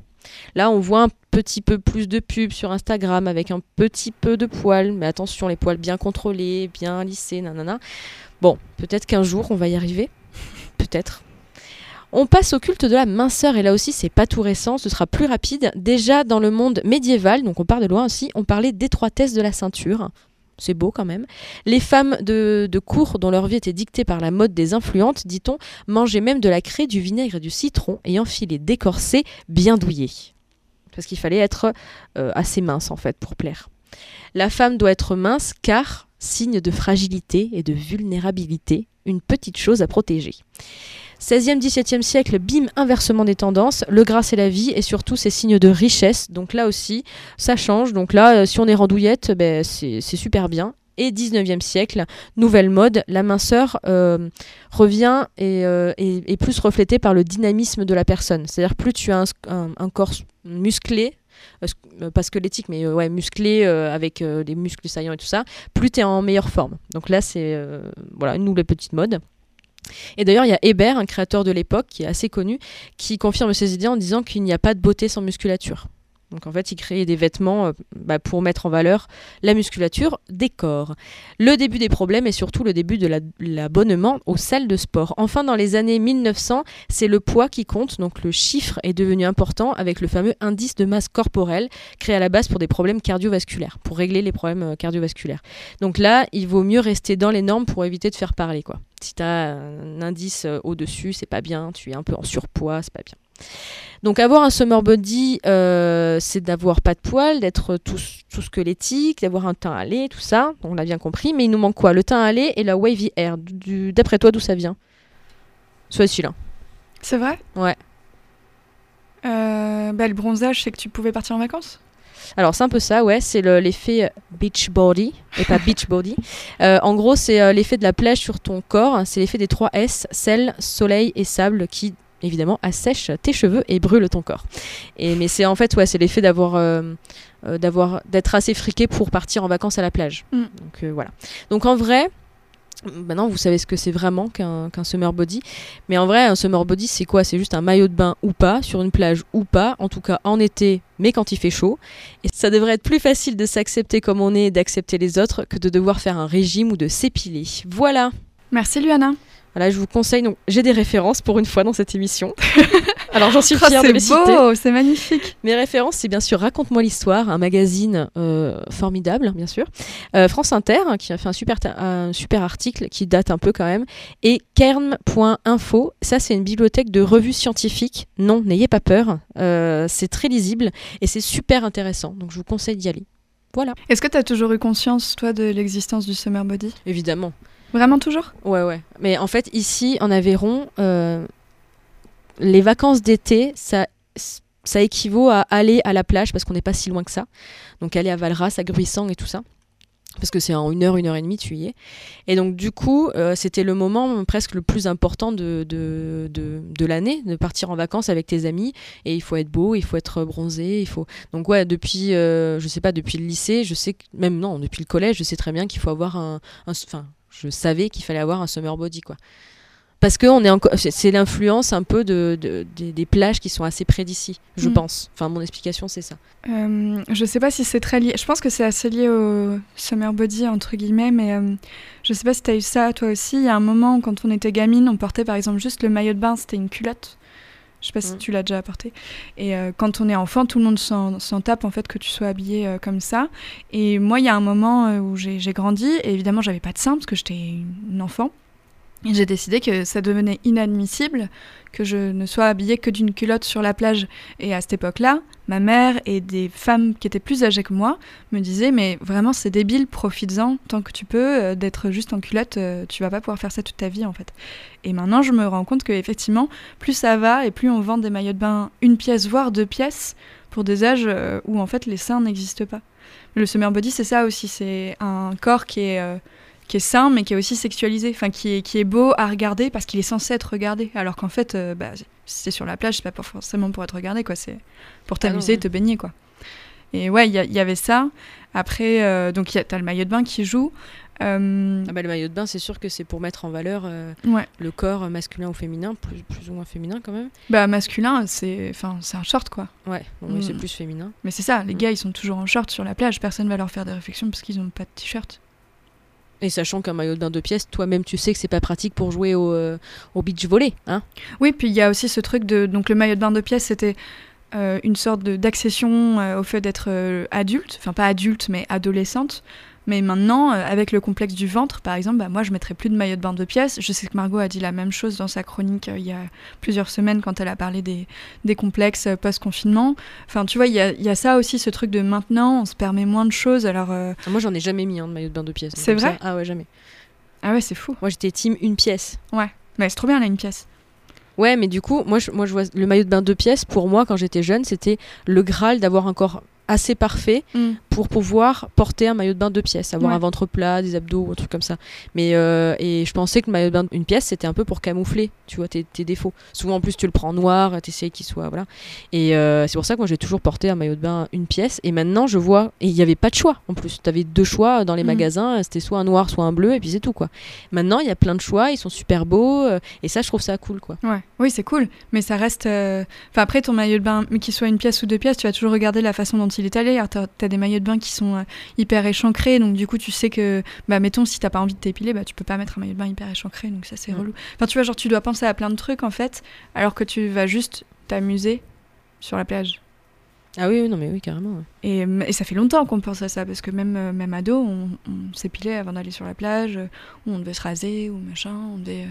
Là, on voit un petit peu plus de pubs sur Instagram avec un petit peu de poils, mais attention, les poils bien contrôlés, bien lissés, nanana. Bon, peut-être qu'un jour on va y arriver. Peut-être. On passe au culte de la minceur et là aussi c'est pas tout récent, ce sera plus rapide. Déjà dans le monde médiéval, donc on part de loin aussi, on parlait d'étroitesse de la ceinture. C'est beau quand même. Les femmes de, de cour dont leur vie était dictée par la mode des influentes, dit-on, mangeaient même de la craie, du vinaigre et du citron et enfilaient des corsets bien douillés. Parce qu'il fallait être euh, assez mince en fait pour plaire. La femme doit être mince car signe de fragilité et de vulnérabilité, une petite chose à protéger. 16e, 17e siècle, bim, inversement des tendances, le gras c'est la vie et surtout c'est signe de richesse. Donc là aussi, ça change. Donc là, euh, si on est randouillette, ben, c'est super bien. et 19e siècle, nouvelle mode, la minceur euh, revient et euh, est, est plus reflétée par le dynamisme de la personne. C'est-à-dire plus tu as un, corps musclé, euh, pas squelettique, mais musclé avec des muscles saillants et tout ça, plus tu es en meilleure forme. Donc là, c'est voilà, une nouvelle petite mode. Et d'ailleurs, il y a Hébert, un créateur de l'époque qui est assez connu, qui confirme ses idées en disant qu'il n'y a pas de beauté sans musculature. Donc en fait, il créait des vêtements euh, bah, pour mettre en valeur la musculature des corps. Le début des problèmes et surtout le début de la- l'abonnement aux salles de sport. Enfin, dans les années 1900, c'est le poids qui compte, donc le chiffre est devenu important avec le fameux indice de masse corporelle créé à la base pour des problèmes cardiovasculaires, pour régler les problèmes euh, cardiovasculaires. Donc là, il vaut mieux rester dans les normes pour éviter de faire parler. Si tu as un indice euh, au-dessus, c'est pas bien, tu es un peu en surpoids, c'est pas bien. Donc avoir un summer body, euh, c'est d'avoir pas de poils, d'être tout, tout squelettique, d'avoir un teint allé, tout ça, on l'a bien compris, mais il nous manque quoi? Le teint allé et la wavy hair. D'après toi, d'où ça vient? Celui-là. C'est vrai? Ouais. Euh, bah, le bronzage, c'est que tu pouvais partir en vacances? Alors c'est un peu ça, ouais, c'est le- l'effet beach body et pas beach body. Euh, en gros, c'est euh, l'effet de la plage sur ton corps, c'est l'effet des trois S, sel, soleil et sable qui évidemment assèche tes cheveux et brûle ton corps. Et mais c'est en fait ouais, c'est l'effet d'avoir euh, euh, d'avoir d'être assez friqué pour partir en vacances à la plage. Mm. Donc euh, voilà. Donc en vrai, Maintenant, vous savez ce que c'est vraiment qu'un qu'un summer body. Mais en vrai, un summer body, c'est quoi? C'est juste un maillot de bain ou pas, sur une plage ou pas, en tout cas en été, mais quand il fait chaud. Et ça devrait être plus facile de s'accepter comme on est et d'accepter les autres que de devoir faire un régime ou de s'épiler. Voilà. Merci Luana. Voilà, je vous conseille. Donc, j'ai des références pour une fois dans cette émission. Alors, j'en suis Oh, fière de les c'est citer. beau, c'est magnifique. Mes références, c'est bien sûr Raconte-moi l'histoire, un magazine euh, formidable, bien sûr. Euh, France Inter, hein, qui a fait un super, ta- un super article qui date un peu quand même. Et kern.info, ça c'est une bibliothèque de revues scientifiques. Non, n'ayez pas peur. Euh, c'est très lisible et c'est super intéressant. Donc je vous conseille d'y aller. Voilà. Est-ce que tu as toujours eu conscience, toi, de l'existence du summer body? Évidemment. Vraiment toujours? Ouais, ouais. Mais en fait, ici, en Aveyron, euh, les vacances d'été, ça, ça équivaut à aller à la plage parce qu'on n'est pas si loin que ça. Donc aller à Valras, à Gruissant et tout ça. Parce que c'est en une heure, une heure et demie, tu y es. Et donc, du coup, euh, c'était le moment presque le plus important de, de, de, l'année, de partir en vacances avec tes amis. Et il faut être beau, il faut être bronzé, il faut. Donc, ouais, depuis, euh, je sais pas, depuis le lycée, je sais que. Même non, depuis le collège, je sais très bien qu'il faut avoir un. un- je savais qu'il fallait avoir un summer body, quoi. Parce que on est encore, c'est- l'influence un peu de, de- des- des plages qui sont assez près d'ici, je Mm. pense. Enfin, mon explication, c'est ça. Euh, je sais pas si c'est très lié. Je pense que c'est assez lié au summer body, entre guillemets, mais euh, je sais pas si t'as eu ça toi aussi. Il y a un moment, quand on était gamine, on portait par exemple juste le maillot de bain, c'était une culotte. Je sais pas si Mm. tu l'as déjà apporté. Et euh, quand on est enfant, tout le monde s'en tape en fait que tu sois habillé euh, comme ça. Et moi, il y a un moment euh, où j'ai grandi, et évidemment, j'avais pas de sein parce que j'étais une enfant. J'ai décidé que ça devenait inadmissible que je ne sois habillée que d'une culotte sur la plage. Et à cette époque-là, ma mère et des femmes qui étaient plus âgées que moi me disaient mais vraiment c'est débile, profites-en tant que tu peux euh, d'être juste en culotte, euh, tu vas pas pouvoir faire ça toute ta vie en fait. Et maintenant je me rends compte que effectivement plus ça va et plus on vend des maillots de bain une pièce voire deux pièces pour des âges euh, où en fait les seins n'existent pas. Le summer body c'est ça aussi, c'est un corps qui est euh, qui est sain mais qui est aussi sexualisé, enfin qui est, qui est beau à regarder parce qu'il est censé être regardé, alors qu'en fait, euh, bah, si c'est sur la plage, c'est pas pour- forcément pour être regardé, quoi, c'est pour Ah t'amuser, ouais. te baigner, quoi. Et ouais, il y, avait ça. Après, euh, donc il y a- t'as le maillot de bain qui joue. Euh, Ah bah, le maillot de bain, c'est sûr que c'est pour mettre en valeur euh, ouais, le corps masculin ou féminin, plus, plus ou moins féminin quand même. bah masculin, c'est, enfin, c'est un short, quoi. Ouais, bon, c'est Mm. plus féminin. Mais c'est ça, les Mm. gars, ils sont toujours en short sur la plage. Personne va leur faire des réflexions parce qu'ils ont pas de t-shirt. Et sachant qu'un maillot de bain de pièces, toi-même, tu sais que c'est pas pratique pour jouer au, euh, au beach volley, hein Oui, puis il y a aussi ce truc de. Donc, le maillot de bain de pièces, c'était euh, une sorte d'accession euh, au fait d'être adulte. Enfin, pas adulte, mais adolescente. Mais maintenant, euh, avec le complexe du ventre, par exemple, bah, moi, je mettrais plus de maillot de bain de pièces. Je sais que Margot a dit la même chose dans sa chronique euh, il y a plusieurs semaines quand elle a parlé des, des complexes euh, post-confinement. Enfin, tu vois, il y a, il y a ça aussi, ce truc de maintenant, on se permet moins de choses. Alors, euh, Moi, j'en ai jamais mis un de maillot de bain de pièces. C'est ça. vrai Ah ouais, jamais. ah ouais, c'est fou. Moi, j'étais team une pièce. Mais c'est trop bien, là, une pièce. Ouais, mais du coup, moi, je, moi, je vois le maillot de bain deux pièces. Pour moi, quand j'étais jeune, c'était le graal d'avoir un corps assez parfait Mm. pour pouvoir porter un maillot de bain deux pièces, avoir Ouais. un ventre plat, des abdos, un truc comme ça. Mais euh, et je pensais que le maillot de bain une pièce c'était un peu pour camoufler, tu vois, tes, tes défauts. Souvent en plus tu le prends en noir, t'essayes qu'il soit voilà. Et euh, c'est pour ça que moi j'ai toujours porté un maillot de bain une pièce. Et maintenant je vois et il y avait pas de choix en plus. T'avais deux choix dans les Mm. magasins, c'était soit un noir, soit un bleu et puis c'est tout quoi. Maintenant il y a plein de choix, ils sont super beaux euh, et ça je trouve ça cool quoi. Ouais, oui, c'est cool, mais ça reste. Enfin, après, ton maillot de bain, qu'il soit une pièce ou deux pièces, tu vas toujours regarder la façon dont il est allé. Alors, t'as as des maillots de bain qui sont euh, hyper échancrés, donc du coup, tu sais que, bah, mettons, si t'as pas envie de t'épiler, bah, tu peux pas mettre un maillot de bain hyper échancré, donc ça, c'est Ouais. relou. Enfin, tu vois, genre, tu dois penser à plein de trucs, en fait, alors que tu vas juste t'amuser sur la plage. Ah oui, oui non mais oui carrément. ouais. Et, et ça fait longtemps qu'on pense à ça, parce que même, euh, même ado, on, on s'épilait avant d'aller sur la plage, euh, ou on devait se raser, ou machin, on devait euh,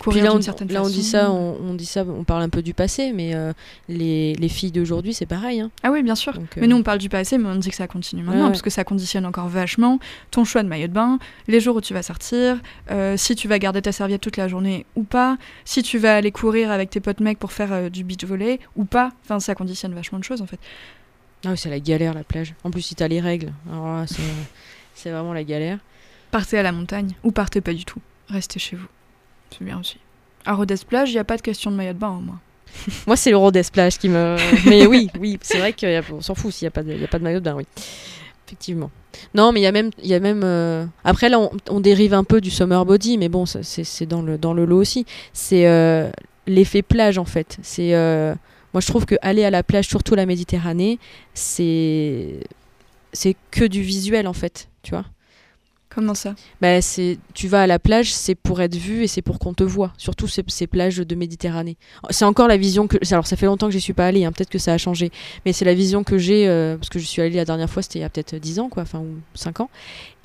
Puis là, on, d'une certaine là, on façon. dit ça, on, on dit ça, on parle un peu du passé, mais euh, les, les filles d'aujourd'hui, c'est pareil. Hein. Ah oui, bien sûr. Donc, euh, Mais nous, on parle du passé, mais on dit que ça continue maintenant, Ouais, parce que ça conditionne encore vachement ton choix de maillot de bain, les jours où tu vas sortir, euh, si tu vas garder ta serviette toute la journée ou pas, si tu vas aller courir avec tes potes mecs pour faire du beach volley ou pas. Enfin, ça conditionne vachement de choses, en fait. Ah oui, c'est la galère, la plage. En plus, si t'as les règles, alors c'est vraiment la galère. Partez à la montagne, ou partez pas du tout. Restez chez vous. C'est bien aussi. À Rodez Plage, il n'y a pas de question de maillot de bain, au moins. Moi, c'est le Rodez Plage qui me. mais oui, oui, c'est vrai qu'on s'en fout s'il n'y a, pas de- y a pas de maillot de bain, oui. Effectivement. Non, mais il y a même. Y a même euh, Après, là, on, on dérive un peu du summer body, mais bon, c'est dans, le, dans le lot aussi. C'est euh, l'effet plage, en fait. C'est. euh, Moi, je trouve que aller à la plage, surtout la Méditerranée, c'est. C'est que du visuel, en fait, tu vois. Comment ça? Bah, c'est, tu vas à la plage, c'est pour être vu et c'est pour qu'on te voit. Surtout ces, plages de Méditerranée. C'est encore la vision que. Alors, ça fait longtemps que j'y suis pas allée, hein, peut-être que ça a changé. Mais c'est la vision que j'ai, euh, parce que je suis allée la dernière fois, c'était il y a peut-être 10 ans, quoi, enfin, ou 5 ans.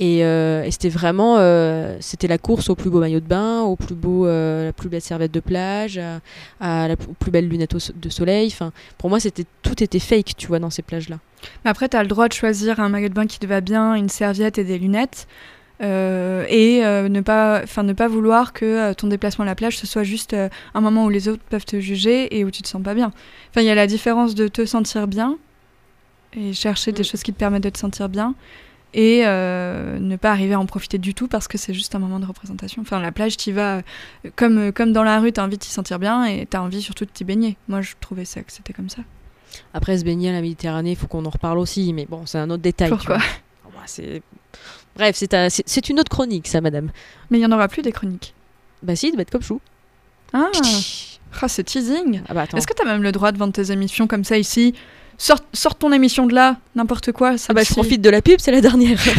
Et, euh, et c'était vraiment. euh, c'était la course au plus beau maillot de bain, au plus beau, euh, la plus belle serviette de plage, à, à la plus belle lunette so- de soleil. Enfin, pour moi, c'était, tout était fake, tu vois, dans ces plages-là. Mais après, tu as le droit de choisir un maillot de bain qui te va bien, une serviette et des lunettes. euh, et euh, ne, pas, ne pas vouloir que euh, ton déplacement à la plage ce soit juste un moment où les autres peuvent te juger et où tu te sens pas bien. Enfin, il y a la différence de te sentir bien et chercher des Mm. choses qui te permettent de te sentir bien et euh, ne pas arriver à en profiter du tout parce que c'est juste un moment de représentation. Enfin, la plage, tu vas euh, comme, euh, comme dans la rue, tu as envie de t'y sentir bien et tu as envie surtout de t'y baigner. Moi, je trouvais ça que c'était comme ça. Après, se baigner à la Méditerranée, il faut qu'on en reparle aussi, mais bon, c'est un autre détail. tu Pourquoi. Bref, c'est, un- c'est- c'est une autre chronique, ça, madame. Mais il y en aura plus des chroniques. Bah si, il devait être comme chou. Ah, ah c'est teasing. Ah bah. Est-ce que t'as même le droit de vendre tes émissions comme ça ici? Sors, sors ton émission de là, n'importe quoi. Ça Ah bah je profite de la pub, c'est la dernière.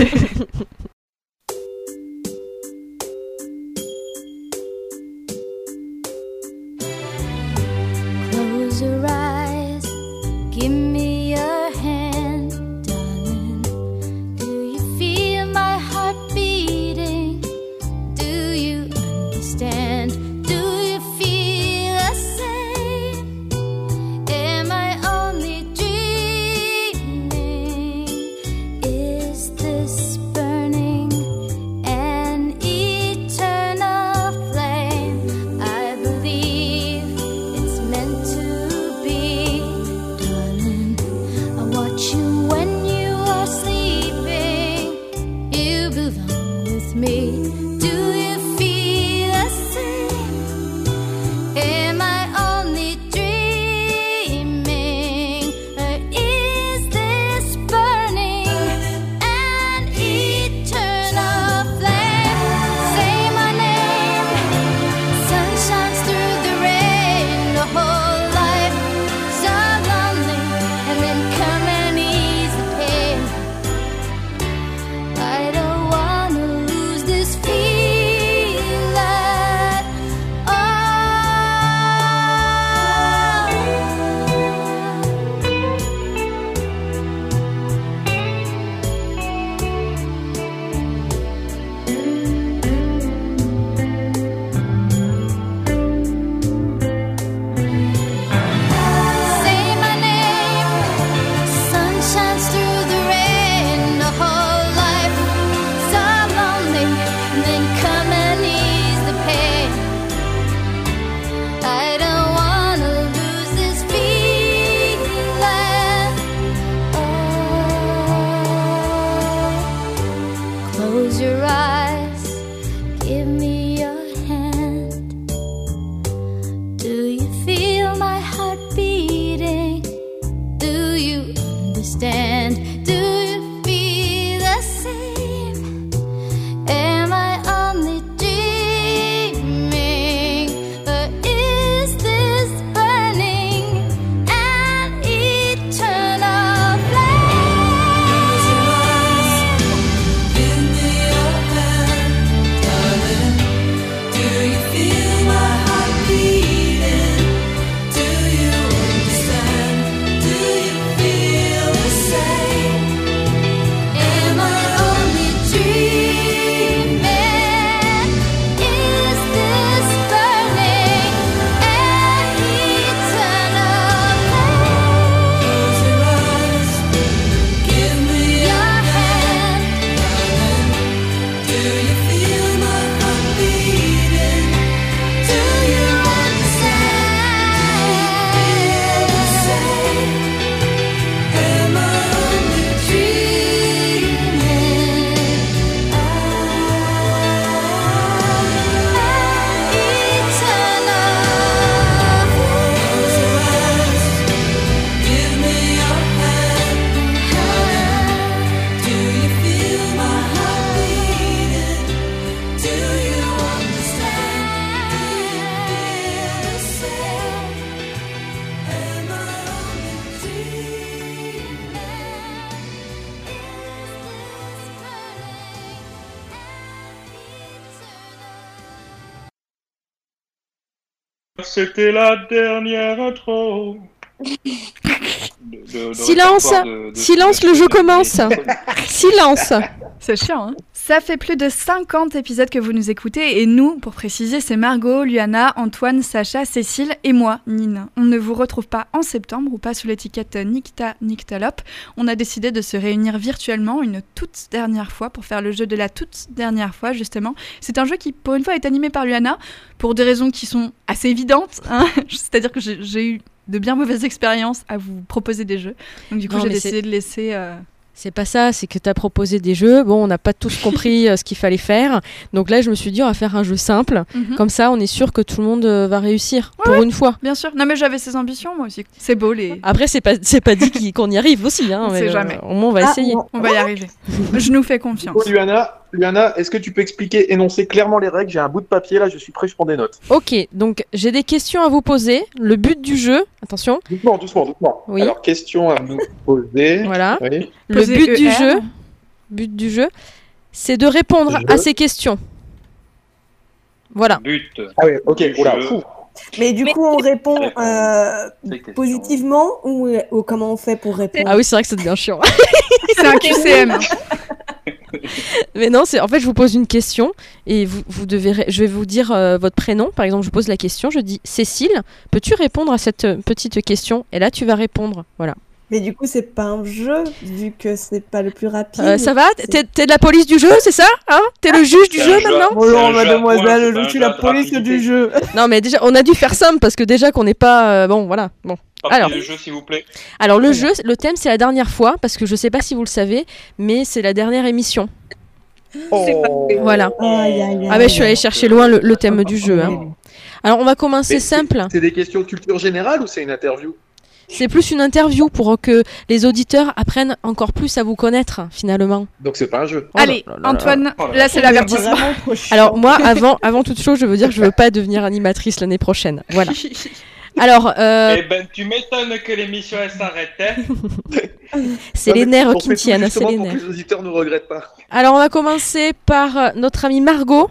Close your eyes, C'était la dernière intro. De- de- de Silence répertoire de- de- Silence, le jeu commence. Silence C'est chiant, hein Ça fait plus de 50 épisodes que vous nous écoutez et nous, pour préciser, c'est Margot, Luana, Antoine, Sacha, Cécile et moi, Nine. On ne vous retrouve pas en septembre ou pas sous l'étiquette Nicta Nictalope. On a décidé de se réunir virtuellement une toute dernière fois pour faire le jeu de la toute dernière fois, justement. C'est un jeu qui, pour une fois, est animé par Luana pour des raisons qui sont assez évidentes. hein. C'est-à-dire que j'ai eu de bien mauvaises expériences à vous proposer des jeux. Donc du coup, j'ai décidé de laisser... euh, C'est pas ça, c'est que tu as proposé des jeux. Bon, on n'a pas tous compris euh, ce qu'il fallait faire. Donc là, je me suis dit, on va faire un jeu simple. mhm. Comme ça, on est sûr que tout le monde euh, va réussir. pour une fois. Bien sûr. Non, mais j'avais ces ambitions, moi aussi. C'est beau, les... Après, c'est pas, c'est pas dit qu'on y arrive aussi. Hein, On mais, sait euh, jamais. au moins, on va Ah, essayer. On va y arriver. Je nous fais confiance. Oh, Luana, Luana, est-ce que tu peux expliquer, énoncer clairement les règles? J'ai un bout de papier là, je suis prêt, je prends des notes. Ok, donc j'ai des questions à vous poser. Le but du jeu, attention, Doucement, doucement, doucement. Oui. Alors, question à nous poser. voilà. Oui. Le Poser but du ER. jeu, but du jeu, c'est de répondre à ces questions. Voilà. But. Ah oui, ok, oula. Mais du coup, on répond euh, questions. positivement ou, ou comment on fait pour répondre? Ah oui, c'est vrai que ça devient chiant. C'est un QCM. Mais non, c'est en fait, je vous pose une question et vous, vous devez, je vais vous dire euh, votre prénom. Par exemple, je pose la question, je dis Cécile, peux-tu répondre à cette euh, petite question? Et là, tu vas répondre. Voilà. Mais du coup, c'est pas un jeu, vu que c'est pas le plus rapide. Euh, ça va? C'est- T'es t'es de la police du jeu, c'est ça? Hein? T'es le juge du jeu maintenant? Oh Bonjour, mademoiselle, je suis la police rapidité. du jeu. Non, mais déjà, on a dû faire simple parce que déjà qu'on n'est pas euh, bon, voilà. Bon. Partie Alors. du jeu, s'il vous plaît. Alors le jeu, le thème, c'est la dernière fois parce que je sais pas si vous le savez, mais c'est la dernière émission. Oh. Voilà. Aïe. Ah ben, je suis allée chercher loin le, le thème du jeu. hein. Alors on va commencer Mais c'est- simple. C'est des questions de culture générale ou c'est une interview? C'est plus une interview pour que les auditeurs apprennent encore plus à vous connaître finalement. Donc c'est pas un jeu. Oh là Allez, là là là. Antoine, Oh là là là. c'est l'avertissement. Alors moi, avant, avant toute chose, je veux dire que je veux pas devenir animatrice l'année prochaine. Voilà. Alors, euh, Eh ben, tu m'étonnes que l'émission elle s'arrête. hein. c'est les nerfs on qui tiennent, c'est les pour nerfs. que les auditeurs ne regrettent pas. Alors on va commencer par euh, notre amie Margot.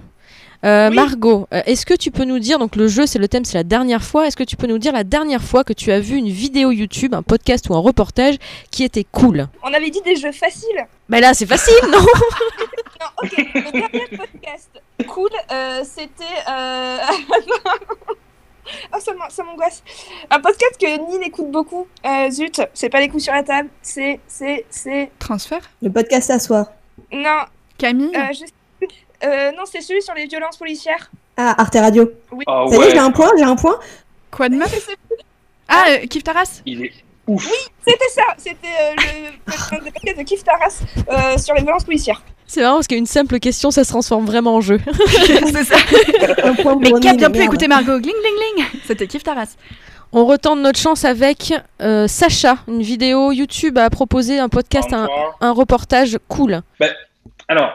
Euh, Oui. Margot, euh, est-ce que tu peux nous dire, donc le jeu c'est le thème, c'est la dernière fois, est-ce que tu peux nous dire la dernière fois que tu as vu une vidéo YouTube, un podcast ou un reportage qui était cool? On avait dit des jeux faciles. Ben là c'est facile, non? Non, ok. Le dernier podcast cool, euh, c'était. Oh, ça ça m'angoisse. Un podcast que Nine écoute beaucoup. Euh, zut, c'est pas les coups sur la table. C'est. C'est. C'est. Transfert? Le podcast à soi. Non, Camille? Euh, je. Euh, non, c'est celui sur les violences policières. Ah, Arte Radio. Ah Ça y est, j'ai un point, j'ai un point. Quoi de meuf. Ah, euh, Kif Taras? Il est, ouf. C'était ça, c'était euh, le podcast de Kif Taras euh, sur les violences policières. C'est marrant parce qu'une simple question, ça se transforme vraiment en jeu. c'est ça. Un point Mais qui a bien pu écouter Margot Gling Gling Gling C'était Kif Taras. On retente notre chance avec euh, Sacha, une vidéo YouTube a proposé un podcast, un, un reportage cool. Alors,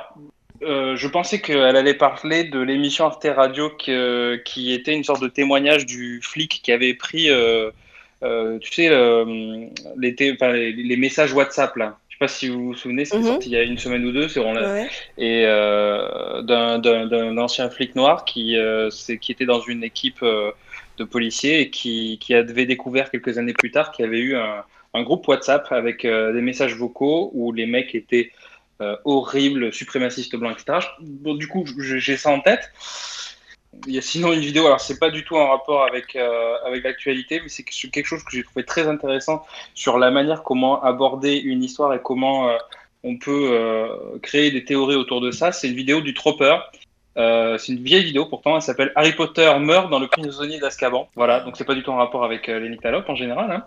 euh, je pensais qu'elle allait parler de l'émission Arte Radio que- qui était une sorte de témoignage du flic qui avait pris, euh, tu sais, euh, les, messages WhatsApp là. Je sais pas si vous vous souvenez, c'était Mhm. sorti il y a une semaine ou deux, c'est Ouais. et euh, d'un- ancien flic noir qui, était dans une équipe de policiers et qui, qui avait découvert quelques années plus tard qu'il y avait eu un, un groupe WhatsApp avec euh, des messages vocaux où les mecs étaient euh, horribles, suprémacistes blancs, etc. Je- bon, du coup, j'ai ça en tête. Il y a sinon une vidéo, alors c'est pas du tout en rapport avec, euh, avec l'actualité, mais c'est quelque chose que j'ai trouvé très intéressant sur la manière comment aborder une histoire et comment euh, on peut euh, créer des théories autour de ça. C'est une vidéo du Tropper. C'est une vieille vidéo pourtant, elle s'appelle Harry Potter meurt dans le prisonnier d'Azkaban. Voilà, donc c'est pas du tout en rapport avec les nyctalopes en général. hein.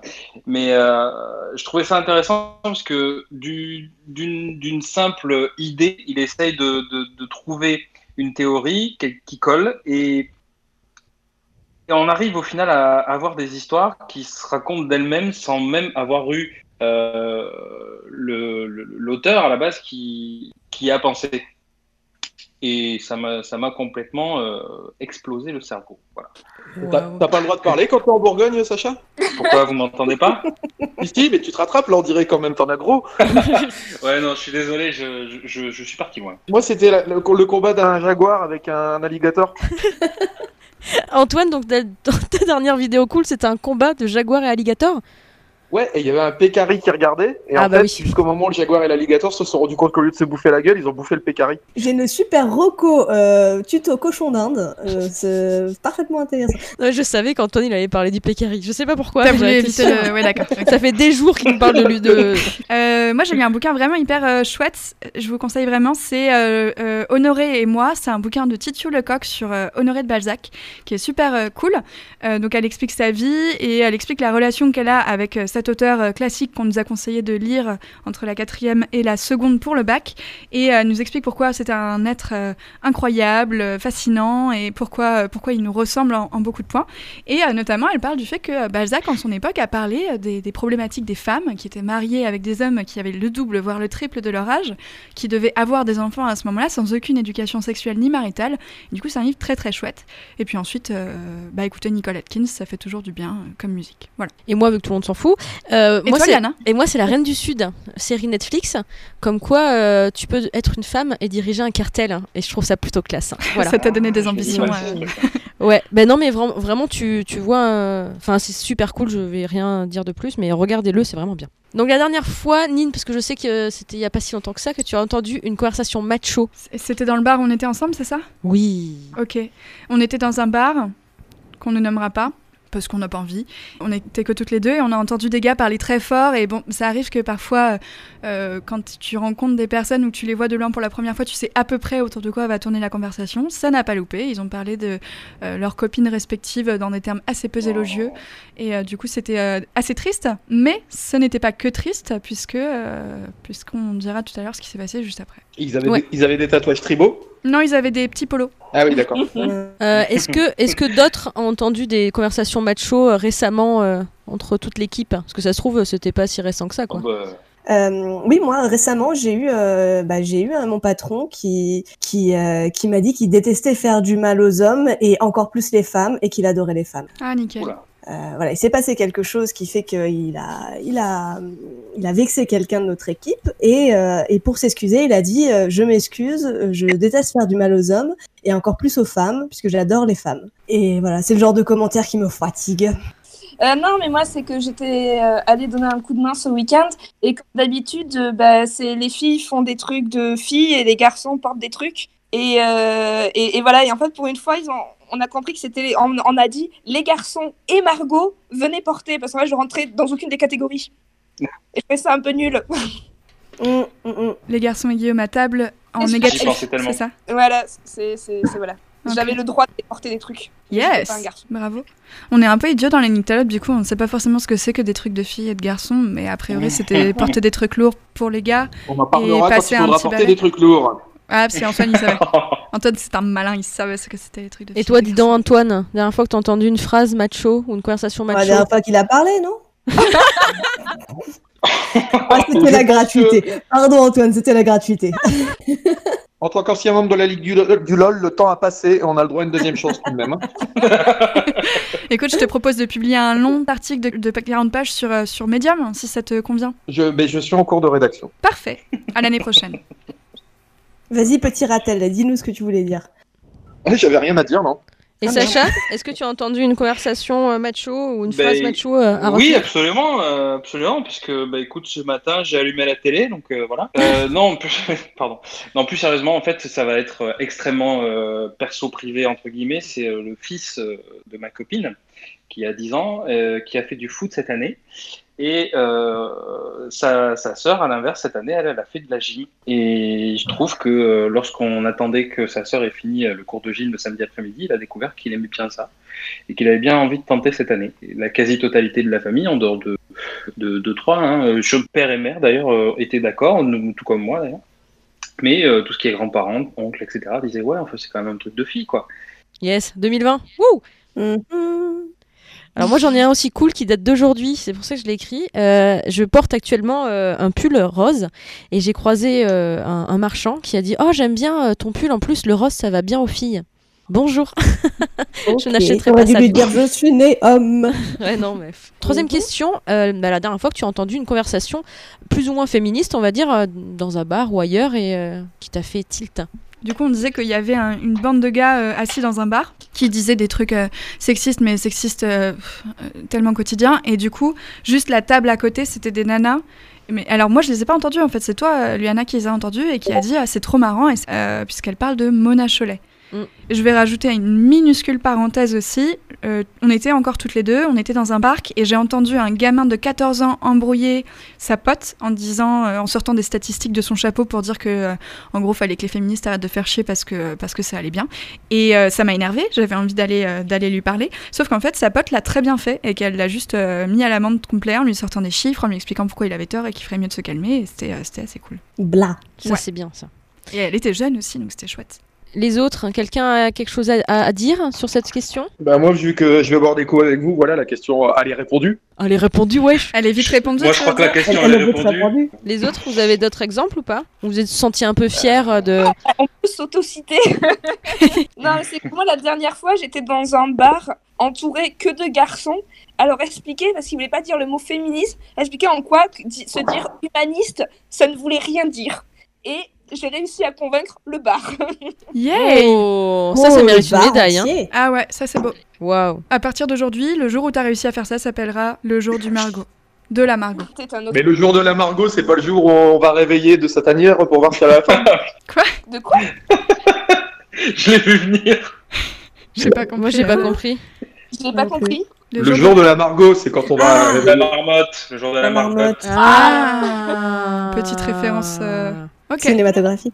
Mais je trouvais ça intéressant parce que du- d'une simple idée, il essaye de trouver une théorie qui, colle et, on arrive au final à, avoir des histoires qui se racontent d'elles-mêmes sans même avoir eu euh, l'auteur à la base qui a pensé. Et ça m'a ça m'a complètement euh, explosé le cerveau. Voilà. T'as t'as pas le droit de parler quand t'es en Bourgogne, Sacha? Pourquoi vous m'entendez pas? Si, si, mais tu te rattrapes, là on dirait quand même t'en as gros. Ouais, non, je suis désolé, je, je, je suis parti loin. Moi c'était le combat d'un jaguar avec un alligator. Antoine, donc dans ta dernière vidéo cool, c'était un combat de jaguar et alligator? Ouais, et il y avait un pécari qui regardait, et Ah en bah fait, oui. jusqu'au moment où le jaguar et l'alligator se sont rendus compte qu'au lieu de se bouffer la gueule, ils ont bouffé le pécari. J'ai le super Rocco euh, tuto cochon d'Inde. Euh, c'est parfaitement intéressant. Ouais, je savais qu'Antoine il allait parler du pécari. Je sais pas pourquoi. T'as mais voulu j'étais éviter sûre. le... Ouais, d'accord. ok. Ça fait des jours qu'il me parle de lui. De... Euh, moi, j'ai lu un bouquin vraiment hyper euh, chouette. Je vous conseille vraiment. C'est euh, euh, Honoré et moi. C'est un bouquin de Titiou Lecoq sur euh, Honoré de Balzac, qui est super euh, cool. Euh, donc, elle explique sa vie et elle explique la relation qu'elle a avec euh, cet auteur euh, classique qu'on nous a conseillé de lire euh, entre la quatrième et la seconde pour le bac. Et elle nous explique pourquoi c'est un être euh, incroyable, euh, fascinant et pourquoi, euh, pourquoi il nous ressemble en, beaucoup de points. Et euh, notamment, elle parle du fait que euh, Balzac, en son époque, a parlé euh, des, problématiques des femmes qui étaient mariées avec des hommes qui avaient le double, voire le triple de leur âge, qui devaient avoir des enfants à ce moment-là sans aucune éducation sexuelle ni maritale. Du coup, c'est un livre très très chouette. Et puis ensuite, euh, bah écoutez Nicole Atkins, ça fait toujours du bien euh, comme musique. Voilà. Et moi, vu que tout le monde s'en fout. Euh, Et moi, toi, c'est- Liana Et moi, c'est La Reine du Sud, série Netflix, comme quoi euh, tu peux être une femme et diriger un cartel. hein. Et je trouve ça plutôt classe. hein. Voilà. Ça t'a donné des ambitions. euh. Ouais, ben non, mais vraiment, vraiment tu, tu vois. euh, Enfin, c'est super cool, je vais rien dire de plus, mais regardez-le, c'est vraiment bien. Donc, la dernière fois, Nine, parce que je sais que c'était il y a pas si longtemps que ça, que tu as entendu une conversation macho. C'était dans le bar où on était ensemble, c'est ça? Oui. Ok. On était dans un bar qu'on ne nommera pas parce qu'on n'a pas envie. On était que toutes les deux et on a entendu des gars parler très fort et bon, ça arrive que parfois, euh, quand tu rencontres des personnes ou que tu les vois de loin pour la première fois, tu sais à peu près autour de quoi va tourner la conversation. Ça n'a pas loupé. Ils ont parlé de euh, leurs copines respectives dans des termes assez peu élogieux et euh, du coup c'était euh, assez triste. Mais ce n'était pas que triste puisque euh, puisqu'on dira tout à l'heure ce qui s'est passé juste après. Ils avaient, Ouais. des, ils avaient des tatouages tribaux? Non, ils avaient des petits polos. Ah oui, d'accord. Euh, est-ce que, est que d'autres ont entendu des conversations macho euh, récemment euh, entre toute l'équipe? Parce que ça se trouve, c'était pas si récent que ça, Oh, quoi. bah, Euh, oui, moi récemment j'ai eu, euh, bah, j'ai eu euh, mon patron qui qui euh, qui m'a dit qu'il détestait faire du mal aux hommes et encore plus les femmes et qu'il adorait les femmes. Ah nickel. Oula. Euh, voilà, il s'est passé quelque chose qui fait qu'il a il a il a vexé quelqu'un de notre équipe et euh, et pour s'excuser il a dit euh, je m'excuse, je déteste faire du mal aux hommes et encore plus aux femmes puisque j'adore les femmes. Et voilà, c'est le genre de commentaire qui me fatigue. Euh, non, mais moi, c'est que j'étais euh, allée donner un coup de main ce week-end. Et comme d'habitude, bah, c'est les filles font des trucs de filles et les garçons portent des trucs. Et, euh, et, et voilà, et en fait, pour une fois, ils ont, on a compris que c'était. On, on a dit les garçons et Margot venaient porter, parce que moi, je rentrais dans aucune des catégories. Et je trouvais ça un peu nul. Hum, hum, hum. Les garçons et Guillaume à table en négatif. C'est ça voilà, c'est voilà. J'avais le droit de porter des trucs. Yes pas un garçon. Bravo. On est un peu idiot dans les Nyctalopes, du coup, on ne sait pas forcément ce que c'est que des trucs de filles et de garçons, mais a priori, c'était porter des trucs lourds pour les gars. On en parlera quand passer il faudra porter balai. des trucs lourds. Ah, c'est Antoine, il savait. Antoine, c'est un malin, il savait ce que c'était les trucs de. Et toi, dis donc, Antoine, dernière fois que t'as entendu une phrase macho ou une conversation La macho dernière fois qu'il a parlé, non Ah, c'était la gratuité. Pardon, Antoine, c'était la gratuité. En tant qu'ancien membre de la Ligue du, du LOL, le temps a passé et on a le droit à une deuxième chance tout de même. hein. Écoute, je te propose de publier un long article de, de 40 pages sur, euh, sur Medium, si ça te convient. Je, mais je suis en cours de rédaction. Parfait. À l'année prochaine. Vas-y, petit ratel, dis-nous ce que tu voulais dire. Ah, J'avais rien à dire, non Et Ah. Sacha, est-ce que tu as entendu une conversation euh, macho ou une Ben, phrase macho euh, à Oui, absolument, euh, absolument, puisque bah écoute, ce matin j'ai allumé la télé, donc euh, voilà. Euh, non, plus, pardon. Non, plus sérieusement, en fait, ça va être extrêmement euh, perso privé entre guillemets. C'est euh, le fils euh, de ma copine qui a 10 ans, euh, qui a fait du foot cette année. Et euh, sa, sa sœur, à l'inverse, cette année, elle, elle a fait de la gym. Et je trouve que euh, lorsqu'on attendait que sa sœur ait fini euh, le cours de gym le samedi après-midi, il a découvert qu'il aimait bien ça et qu'il avait bien envie de tenter cette année. Et la quasi-totalité de la famille, en dehors de, de, de trois, hein, je- père et mère d'ailleurs, euh, étaient d'accord, tout comme moi d'ailleurs. Mais euh, tout ce qui est grands-parents, oncles, etc., disaient ouais, enfin, c'est quand même un truc de fille, quoi. Yes, 2020. Wouh Mhm. Alors moi j'en ai un aussi cool qui date d'aujourd'hui, c'est pour ça que je l'ai écrit. Euh, je porte actuellement euh, un pull rose et j'ai croisé euh, un, un marchand qui a dit Oh j'aime bien ton pull, en plus le rose ça va bien aux filles. Bonjour. Je n'achèterai pas dû ça, lui dire je suis né homme. ouais non mais... Troisième question, bah, la dernière fois que tu as entendu une conversation plus ou moins féministe on va dire dans un bar ou ailleurs et qui t'a fait tilt. Du coup, on disait qu'il y avait un- une bande de gars euh, assis dans un bar qui disaient des trucs euh, sexistes, mais sexistes euh, tellement quotidiens. Et du coup, juste la table à côté, c'était des nanas. Mais alors moi, je les ai pas entendus. En fait, c'est toi, Luana, qui les a entendus et qui a dit ah, c'est trop marrant, puisqu'elle parle de Mona Cholet. Mm. Je vais rajouter une minuscule parenthèse aussi. Euh, on était encore toutes les deux, on était dans un parc et j'ai entendu un gamin de 14 ans embrouiller sa pote en disant, euh, en sortant des statistiques de son chapeau pour dire que, euh, en gros, fallait que les féministes arrêtent de faire chier parce que, parce que ça allait bien. Et euh, ça m'a énervé. J'avais envie d'aller euh, d'aller lui parler. Sauf qu'en fait, sa pote l'a très bien fait et qu'elle l'a juste euh, mis à l'amende complète en lui sortant des chiffres, en lui expliquant pourquoi il avait tort et qu'il ferait mieux de se calmer. Et c'était euh, c'était assez cool. Bla. Ça Ouais. c'est bien ça. Et elle était jeune aussi, donc c'était chouette. Les autres, hein, quelqu'un a quelque chose à, dire sur cette question? Bah moi, vu que je vais boire des coups avec vous, voilà, la question, euh, elle est répondue. Allez répondu wesh. Elle est vite répondue. Moi, je crois que la question Elle elle a est vite répondue. répondu. Les autres, vous avez d'autres exemples ou pas? Vous vous êtes senti un peu fier euh, de... On peut s'autociter. non, mais c'est que moi, la dernière fois, j'étais dans un bar entouré que de garçons. Alors, expliquer, parce qu'il voulait pas dire le mot féministe, expliquer en quoi se dire humaniste, ça ne voulait rien dire. Et j'ai réussi à convaincre le bar. Yay Oh, ça, ça Oh, mérite une le médaille. Hein. Ah ouais, ça c'est beau. Waouh. À partir d'aujourd'hui, le jour où t'as réussi à faire ça s'appellera le jour du Margot. De la Margot. Mais le jour de la Margot, c'est pas le jour où on va réveiller de sa tanière pour voir si à la fin. De quoi? Je l'ai vu venir. J'ai pas compris. Moi, j'ai pas compris. Je n'ai pas compris. Le jour de la Margot, c'est quand on va. La marmotte. Le jour de la, La marmotte. marmotte. Ah. Petite référence, euh, Ok. Cinématographique.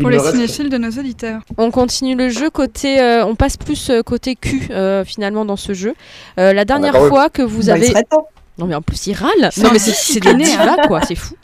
Pour les cinéphiles de nos auditeurs. On continue le jeu côté, euh, on passe plus euh, côté cul euh, finalement dans ce jeu. Euh, la dernière bah ouais. fois que vous Bah, avez, non mais en plus il râle. C'est Non mais c'est des hein. divas quoi, c'est fou.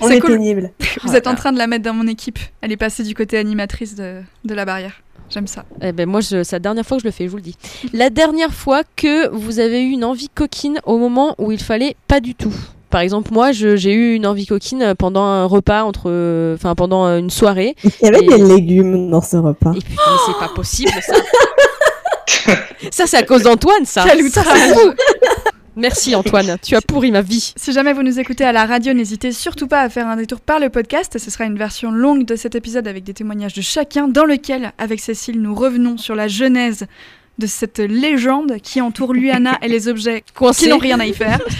On C'est est cool. pénible. Vous êtes en train de la mettre dans mon équipe. Elle est passée du côté animatrice de, de la barrière. J'aime ça. Eh ben moi c'est la dernière fois que je le fais, je vous le dis. La dernière fois que vous avez eu une envie coquine au moment où il fallait pas du tout. Par exemple, moi, j'ai eu une envie coquine pendant un repas entre, enfin pendant une soirée. Il y avait Et- des légumes dans ce repas. Et c'est pas possible ça. ça, c'est à cause d'Antoine, ça. Quel Ça. Merci Antoine, tu as pourri ma vie. Si jamais vous nous écoutez à la radio, n'hésitez surtout pas à faire un détour par le podcast. Ce sera une version longue de cet épisode avec des témoignages de chacun, dans lequel, avec Cécile, nous revenons sur la genèse de cette légende qui entoure Luana et les objets qui n'ont rien à y faire,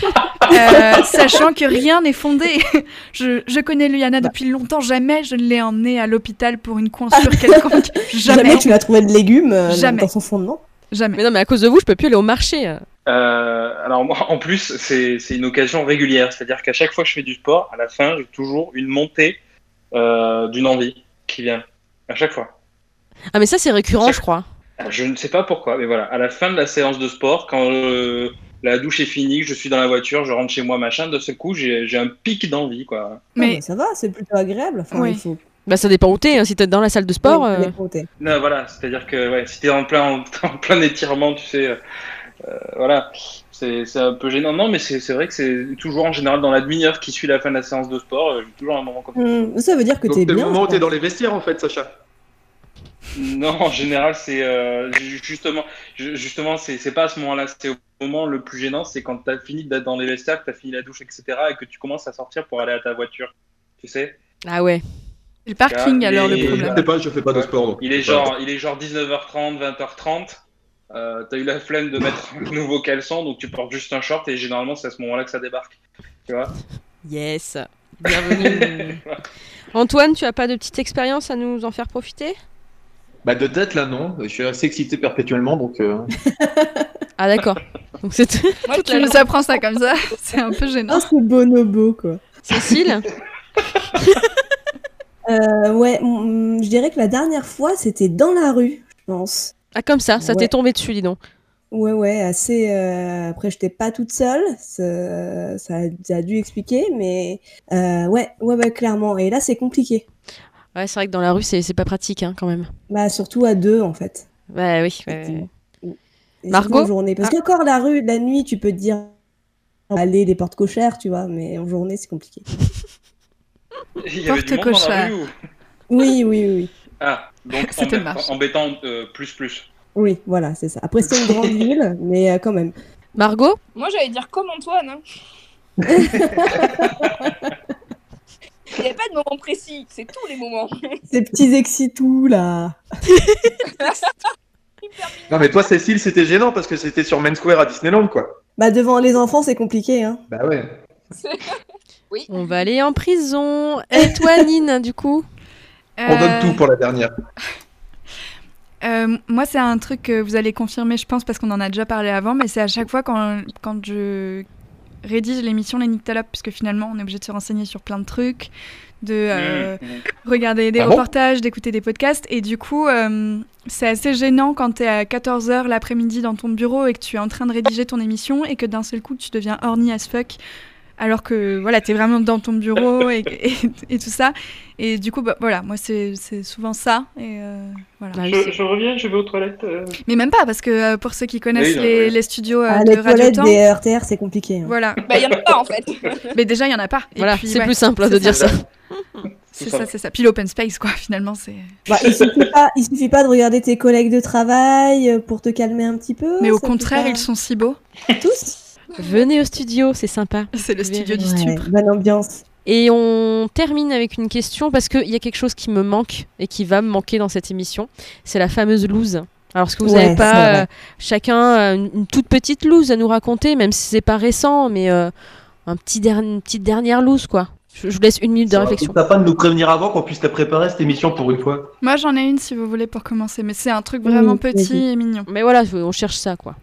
Euh, sachant que rien n'est fondé. Je, je connais Luana depuis longtemps, jamais je ne l'ai emmenée à l'hôpital pour une coinsure quelconque. Jamais, Jamais. tu l'as trouvé de légumes euh, Jamais. dans son fondement. Jamais. Mais non, mais à cause de vous, je peux plus aller au marché. Euh, alors moi, en plus, c'est une occasion régulière. C'est-à-dire qu'à chaque fois que je fais du sport, à la fin, j'ai toujours une montée euh, d'une envie qui vient. À chaque fois. Ah, mais ça, c'est récurrent, je crois. Alors, je ne sais pas pourquoi, mais voilà, à la fin de la séance de sport, quand euh, la douche est finie, que je suis dans la voiture, je rentre chez moi, machin, de ce coup, j'ai un pic d'envie, quoi. Mais Mais ça va, c'est plutôt agréable. Enfin, Oui. il faut... Bah, ça dépend où t'es. hein. Si t'es dans la salle de sport. Oui, ça euh, dépend où t'es. Non, voilà, c'est-à-dire que ouais, si t'es en plein, en plein étirement, tu sais, euh, euh, voilà, c'est c'est un peu gênant. Non, mais c'est c'est vrai que c'est toujours en général dans la demi-heure qui suit la fin de la séance de sport, euh, j'ai toujours un moment comme ça. Hum, ça veut dire que t'es c'est le bien. moment où t'es dans les vestiaires, en fait, Sacha. Non, en général, c'est euh, ju- justement, ju- justement, c'est pas à ce moment-là. C'est au moment le plus gênant, c'est quand t'as fini d'être dans les vestiaires, que t'as fini la douche, etc., et que tu commences à sortir pour aller à ta voiture. Tu sais, Ah ouais. le parking Ah, alors le mais- Je problème. sais pas, je fais pas de sport. donc. il est genre, il est genre 19h30, 20h30. Euh, t'as eu la flemme de mettre un nouveau caleçon, donc tu portes juste un short, et généralement, c'est à ce moment-là que ça débarque. Tu vois? Yes. Bienvenue. Antoine, tu as pas de petite expérience à nous en faire profiter? Bah, de tête, là, non. Je suis assez excité perpétuellement, donc. euh, Ah d'accord. Donc c'est Tu nous apprends ça comme ça, c'est un peu gênant. Ah, c'est bonobo, quoi. Cécile. Euh, ouais, je dirais que la dernière fois, c'était dans la rue, je pense. Ah comme ça, ça Ouais. t'est tombé dessus, dis donc. Ouais, ouais, assez. euh, Après, j'étais pas toute seule, ça, ça, a, ça a dû expliquer, mais euh, ouais, ouais, ouais, clairement. Et là, c'est compliqué. Ouais, c'est vrai que dans la rue, c'est c'est pas pratique hein, quand même. Bah, surtout à deux, en fait. Ouais, oui. ouais. Et Margot en journée. Parce qu'encore la rue, la nuit, tu peux te dire aller les portes cochères, tu vois, mais en journée, c'est compliqué. Il y avait du monde dans la Porte-cochère. rue ou... Oui, oui, oui. Ah, donc embêtant euh, plus plus. Oui, voilà, c'est ça. Après, c'est une grande ville, mais euh, quand même. Margot? Moi, j'allais dire comme Antoine. Hein. Il n'y a pas de moment précis, c'est tous les moments. Ces petits excitous, là. Non, mais toi, Cécile, c'était gênant parce que c'était sur Main Square à Disneyland, quoi. Bah, devant les enfants, c'est compliqué, hein. Bah ouais. On va aller en prison. Et toi, Nine, du coup On donne Euh, tout pour la dernière. Euh, moi, c'est un truc que vous allez confirmer, je pense, parce qu'on en a déjà parlé avant, mais c'est à chaque fois quand, quand je rédige l'émission Les Nyctalopes, puisque finalement, on est obligé de se renseigner sur plein de trucs, de euh, Mmh. regarder des Ah bon reportages, d'écouter des podcasts, et du coup, euh, c'est assez gênant quand tu es à 14h l'après-midi dans ton bureau et que tu es en train de rédiger ton émission et que d'un seul coup, tu deviens horny as fuck. Alors que voilà, tu es vraiment dans ton bureau et, et, et tout ça. Et du coup, bah, voilà, moi, c'est souvent ça. Et euh, voilà. Ah oui, Je, je reviens, je vais aux toilettes. euh. Mais même pas, parce que euh, pour ceux qui connaissent Oui, non, les, oui. les studios euh, Ah, de les Radio toilettes Temps, des RTR, c'est compliqué. hein. voilà. Bah, il y en a pas en fait. Mais déjà, il y en a pas. Et Voilà, c'est ouais, plus simple c'est de dire ça. C'est ça, c'est ça. Puis l'open space, quoi, finalement, c'est. Bah, il, suffit pas, il suffit pas de regarder tes collègues de travail pour te calmer un petit peu. Mais au contraire, pas- ils sont si beaux. tous. Venez au studio, c'est sympa. C'est le studio du Ouais, stupre. bonne ambiance. Et on termine avec une question parce qu'il y a quelque chose qui me manque et qui va me manquer dans cette émission. C'est la fameuse loose. Alors, est-ce que vous Ouais, n'avez pas euh, chacun euh, une, une toute petite loose à nous raconter, même si c'est pas récent, mais euh, un petit der- une petite dernière loose, quoi je, je vous laisse une minute de Ça réflexion. peut-être pas de nous prévenir avant qu'on puisse la préparer cette émission pour une fois. Moi, j'en ai une si vous voulez pour commencer, mais c'est un truc vraiment Oui, petit et mignon. Mais voilà, on cherche ça, quoi.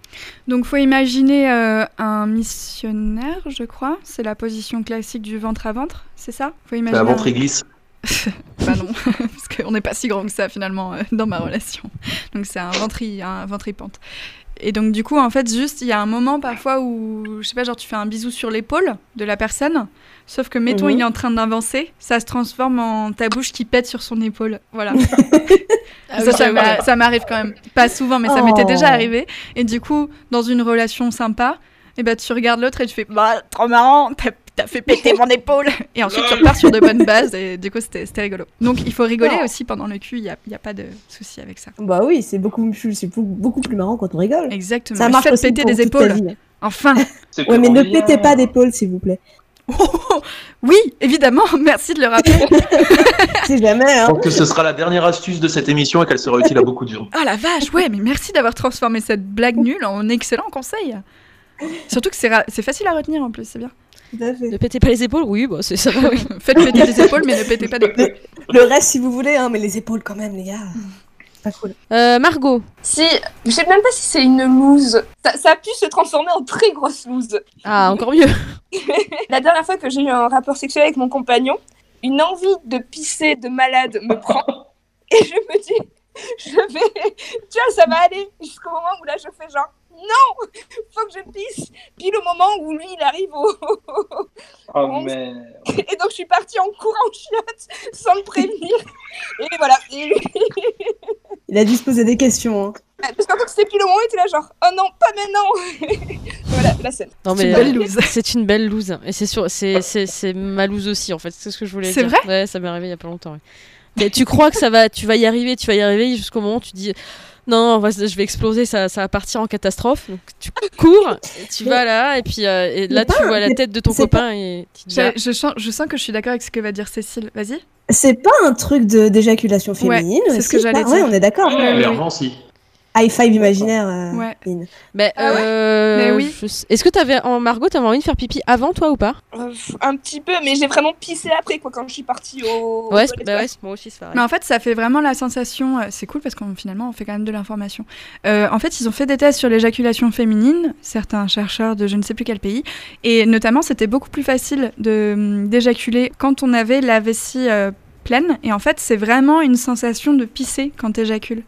Donc, faut imaginer euh, un missionnaire, je crois. C'est la position classique du ventre à ventre, c'est ça? Faut imaginer. la un- ventre glisse. Bah non, parce qu'on n'est pas si grand que ça finalement euh, dans ma relation. Donc c'est un ventri, un ventripente. Et donc du coup, en fait, juste, il y a un moment parfois où, je sais pas, genre tu fais un bisou sur l'épaule de la personne, sauf que mettons, Mhm. il est en train d'avancer, ça se transforme en ta bouche qui pète sur son épaule. Voilà. Ah ça, ça m'a- ça m'arrive quand même pas souvent, mais ça Oh. m'était déjà arrivé. Et du coup, dans une relation sympa, et ben tu regardes l'autre et tu fais bah trop marrant, t'as t'as fait péter mon épaule. Et ensuite tu repars sur de bonnes bases et du coup c'était rigolo. Donc il faut rigoler Oh. aussi pendant le cul, il y a, y a pas de souci avec ça. Bah oui, c'est beaucoup, plus- c'est beaucoup- plus marrant quand on rigole. Exactement. Ça marche faites aussi péter pour des épaules. vie. Enfin. Ouais, mais ne pétez pas d'épaule, s'il vous plaît. oui, évidemment. Merci de le rappeler. Si jamais, Je hein. pense que ce sera la dernière astuce de cette émission et qu'elle sera utile à beaucoup de gens. Ah la vache, ouais, mais merci d'avoir transformé cette blague nulle en excellent conseil. Surtout que c'est facile à retenir en plus, c'est bien. Ne pétez pas les épaules Oui, bah, c'est ça. va, oui. Faites péter des épaules, mais ne pétez pas d'épaule. Le reste, si vous voulez, hein, mais les épaules quand même, les gars. Pas cool. Euh, Margot, Si, je sais même pas si c'est une loose. Ça, ça a pu se transformer en très grosse loose. ah, encore mieux. La dernière fois que j'ai eu un rapport sexuel avec mon compagnon, une envie de pisser de malade me prend. Et je me dis, je vais, tu vois, ça va aller jusqu'au moment où là je fais genre non, faut que je pisse. Pile au moment où lui il arrive au, Oh mais et donc je suis partie en courant en chiottes sans le prévenir. Et voilà. Et lui, Il a dû se poser des questions. hein. parce qu'en fait c'était pile au moment où il était là genre oh non, pas maintenant. voilà la scène. Non, C'est une mais belle euh, loose. C'est une belle loose. Et c'est sûr, c'est c'est c'est ma loose aussi en fait. C'est ce que je voulais C'est dire. vrai? Ouais, ça m'est arrivé il y a pas longtemps. ouais. Mais tu crois que ça va, tu vas y arriver, tu vas y arriver jusqu'au moment où tu dis non, on va- je vais exploser, ça, ça va partir en catastrophe. Donc tu cours, et tu vas là, et puis euh, et là tu vois la tête de ton copain et tu te dis, ah, Je, je sens, je sens que je suis d'accord avec ce que va dire Cécile. Vas-y. C'est pas un truc de d'éjaculation féminine. c'est ce que j'allais pas- Ouais, dire. on est d'accord. Clairement, si. High five imaginaire. euh, Ouais. Mais, Ah ouais euh, Mais oui. je Est-ce que t'avais en Margot, t'avais envie de faire pipi avant toi ou pas Euh, un petit peu, mais j'ai vraiment pissé après quoi quand je suis partie au. Ouais, c'est- bah ouais, c'est- moi aussi c'est pareil. Mais en fait, ça fait vraiment la sensation. euh, C'est cool parce qu'on finalement on fait quand même de l'information. Euh, en fait, ils ont fait des tests sur l'éjaculation féminine, certains chercheurs de je ne sais plus quel pays, et notamment c'était beaucoup plus facile de hum, d'éjaculer quand on avait la vessie euh, pleine. Et en fait, c'est vraiment une sensation de pisser quand t'éjacules.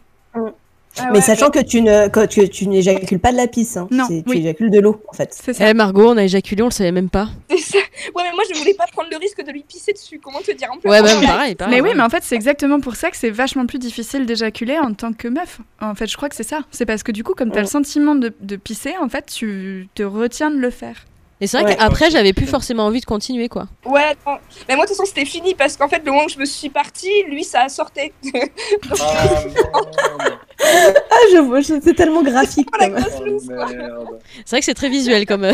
Ah Mais ouais, sachant que tu ne que tu, tu n'éjacules pas de la pisse. Hein. Non, Tu éjacules de l'eau en fait. C'est ça. Eh Margot, on a éjaculé, on le savait même pas. ça. Ouais, mais moi je voulais pas prendre le risque de lui pisser dessus. Comment te dire en plus Ouais, bah pareil, pareil. Mais oui, mais en fait, c'est exactement pour ça que c'est vachement plus difficile d'éjaculer en tant que meuf. En fait, je crois que c'est ça. C'est parce que du coup, comme t'as Ouais. le sentiment de, de pisser, en fait, tu te retiens de le faire. Et c'est vrai Ouais. qu'après, j'avais plus forcément envie de continuer, quoi. Ouais, non. Mais moi de toute façon c'était fini parce qu'en fait le moment où je me suis partie, lui ça a sorté. ah merde. Ah, je vois, c'est tellement graphique. Oh, Oh. C'est vrai que c'est très visuel comme. euh,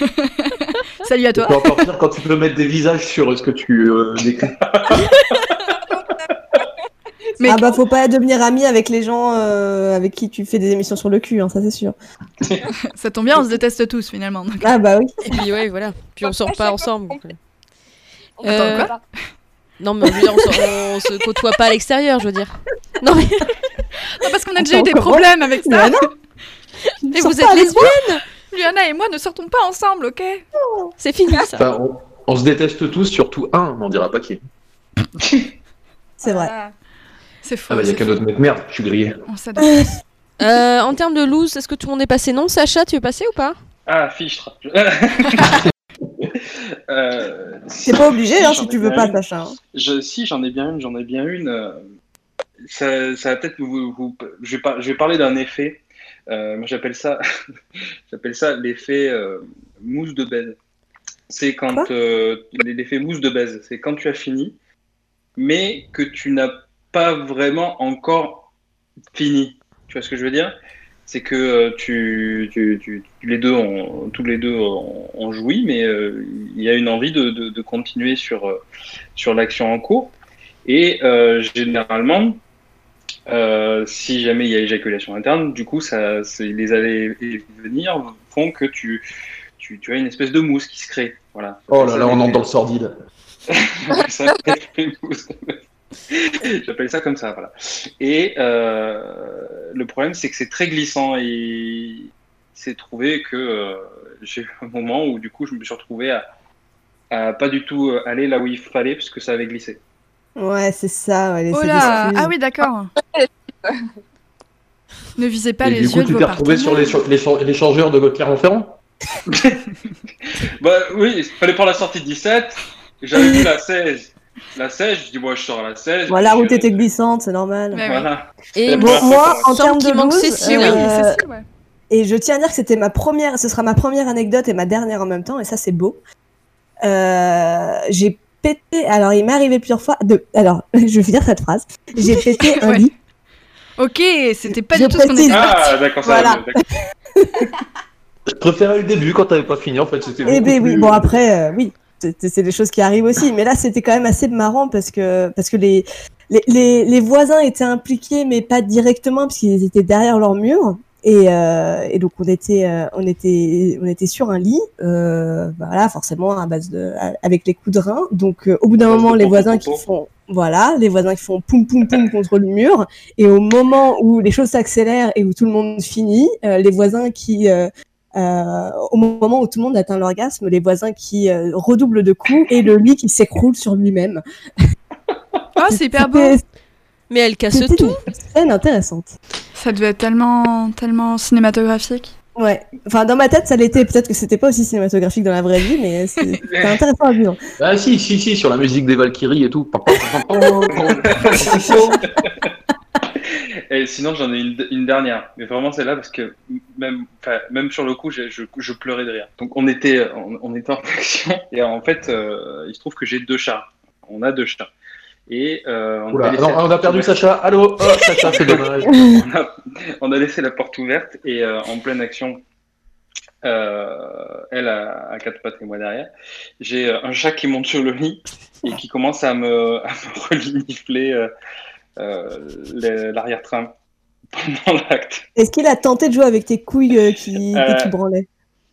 Salut à C'est toi. encore pire quand tu peux mettre des visages sur ce que tu euh, décris. Mais- Ah bah faut pas devenir ami avec les gens euh, avec qui tu fais des émissions sur le cul, hein, ça c'est sûr. Ça tombe bien, on se déteste tous finalement. donc. Ah bah oui. Et puis ouais, voilà. Puis on sort pas ensemble. donc, euh. Pas. Non, mais dire, on, se- on se côtoie pas à l'extérieur, je veux dire. Non mais. Non, parce qu'on a Attends, déjà eu des problèmes avec ça. Mais non. Mais vous êtes lesbiennes Liana et moi ne sortons pas ensemble, ok C'est fini ça. Enfin, on, on se déteste tous, surtout un, mais on dira pas qui. C'est vrai. Ah. C'est faux. Ah bah, y a faux. autre mec merde, je suis grillé. On s'adapte. Euh, en termes de loose, est-ce que tout le monde est passé Non, Sacha, tu es passé ou pas Ah, fichtre. euh, C'est pas obligé hein, si tu veux pas, une. Sacha. hein. Je, si, j'en ai bien une, j'en ai bien une. euh, Ça, ça va peut-être vous, vous- je, vais par- je vais parler d'un effet. Euh, moi, j'appelle ça, j'appelle ça l'effet euh, mousse de baise. C'est quand euh, l'effet mousse de baise, c'est quand tu as fini, mais que tu n'as pas vraiment encore fini. Tu vois ce que je veux dire? C'est que euh, tu, tu, tu- les deux ont, tous les deux ont, ont joui, mais euh, il y a une envie de, de, de continuer sur, euh, sur l'action en cours. Et euh, généralement, euh, si jamais il y a éjaculation interne, du coup, ça, c'est- les allées et venir font que tu, tu, tu as une espèce de mousse qui se crée. Voilà. Oh là là, on entre dans le sordide. Ça fait mousse. J'appelle ça comme ça, voilà. Et euh, le problème, c'est que c'est très glissant et il s'est trouvé que euh, j'ai eu un moment où du coup, je me suis retrouvé à, à pas du tout euh, aller là où il fallait parce que ça avait glissé. Ouais, c'est ça. Ouais, Oh c'est là Ah oui, d'accord. Ne visez pas Et les du coup, yeux de tu t'es retrouvé sur changeurs de Clermont-Ferrand Bah oui, il fallait prendre la sortie 17. J'avais vu la 16. La 16, je dis, moi, je sors à la 16. Voilà, la route je- était glissante, c'est normal. Mais oui. Voilà. Et Bon, moi, en termes de manque oui, euh, ouais. Et je tiens à dire que c'était ma première, ce sera ma première anecdote et ma dernière en même temps, et ça c'est beau. Euh, j'ai pété, alors il m'est arrivé plusieurs fois, de, alors je vais finir cette phrase, j'ai pété un Ouais. lit. Ok, c'était pas Je du tout ce qu'on était. Ah, d'accord, ça Voilà. va. Je préférais le début quand t'avais pas fini, en fait. Eh ben oui, bon après, euh, oui, c'est des choses qui arrivent aussi, mais là c'était quand même assez marrant parce que parce que les les, les, les voisins étaient impliqués, mais pas directement parce qu'ils étaient derrière leur mur. Et, euh, et donc on était euh, on était on était sur un lit, euh, voilà forcément à base de avec les coups de rein. Donc euh, au bout d'un moment les voisins qui font voilà les voisins qui font poum poum poum contre le mur. Et au moment où les choses s'accélèrent et où tout le monde finit, euh, les voisins qui euh, au moment où tout le monde atteint l'orgasme, les voisins qui euh, redoublent de coups et le lit qui s'écroule sur lui-même. Oh, c'est hyper beau. Mais elle casse tout. une scène intéressante. Ça devait être tellement, tellement cinématographique. Ouais. Enfin, dans ma tête, ça l'était. Peut-être que c'était pas aussi cinématographique dans la vraie vie, mais c'est intéressant à vivre. Ah si, si, si, sur la musique des Valkyries et tout. Et sinon, j'en ai une, une dernière, mais vraiment celle-là parce que même, même sur le coup, je, je, je pleurais de rire. Donc on était, on, on était en action et en fait, euh, il se trouve que j'ai deux chats. On a deux chats. Et euh, on, Oula, a non, on perdu ouverte. Sacha. Allô Oh, Sacha, c'est dommage. on, a, on a laissé la porte ouverte et euh, en pleine action, euh, elle a, a quatre pattes et moi derrière. J'ai un chat qui monte sur le lit et qui commence à me, à me relinifler les- l'arrière-train pendant l'acte. Est-ce qu'il a tenté de jouer avec tes couilles euh, qui, Euh, qui branlaient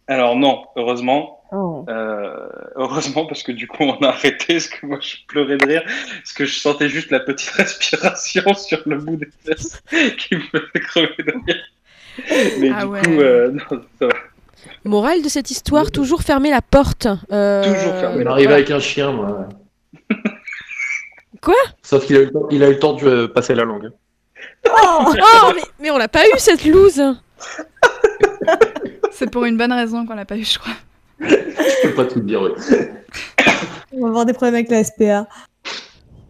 Alors non, heureusement. Oh. Euh, heureusement parce que du coup on a arrêté parce que moi je pleurais de rire parce que je sentais juste la petite respiration sur le bout des fesses qui me faisait crever de rire. Mais Ah du ouais. coup, euh, non, ça va. Morale de cette histoire, toujours fermer la porte. Euh, Toujours fermer Il la arrive avec un chien, moi. Quoi Sauf qu'il a, eu le temps- il a eu le temps de euh, passer la langue. Oh, mais, mais on l'a pas eu cette loose. C'est pour une bonne raison qu'on l'a pas eu, je crois. Je peux pas tout dire, oui. On va avoir des problèmes avec la SPA.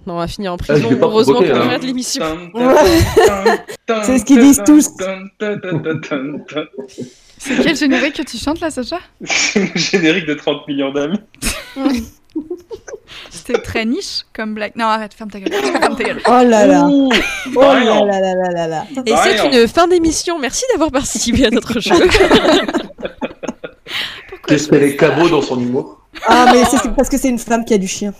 Non, on va finir en je prison. pas Heureusement qu'on hein. arrête l'émission. C'est ce qu'ils disent tous. C'est quel générique que tu chantes là, Sacha? C'est le générique de 30 millions d'amis. C'était très niche comme blague. Non, arrête, ferme ta gueule. Ferme ta gueule. Oh là là. Oh là là là là là là. Et Bah, c'est une fin d'émission. Merci d'avoir participé à notre jeu. Fait les cabots dans son humour? Ah, mais c'est parce que c'est une femme qui a du chien.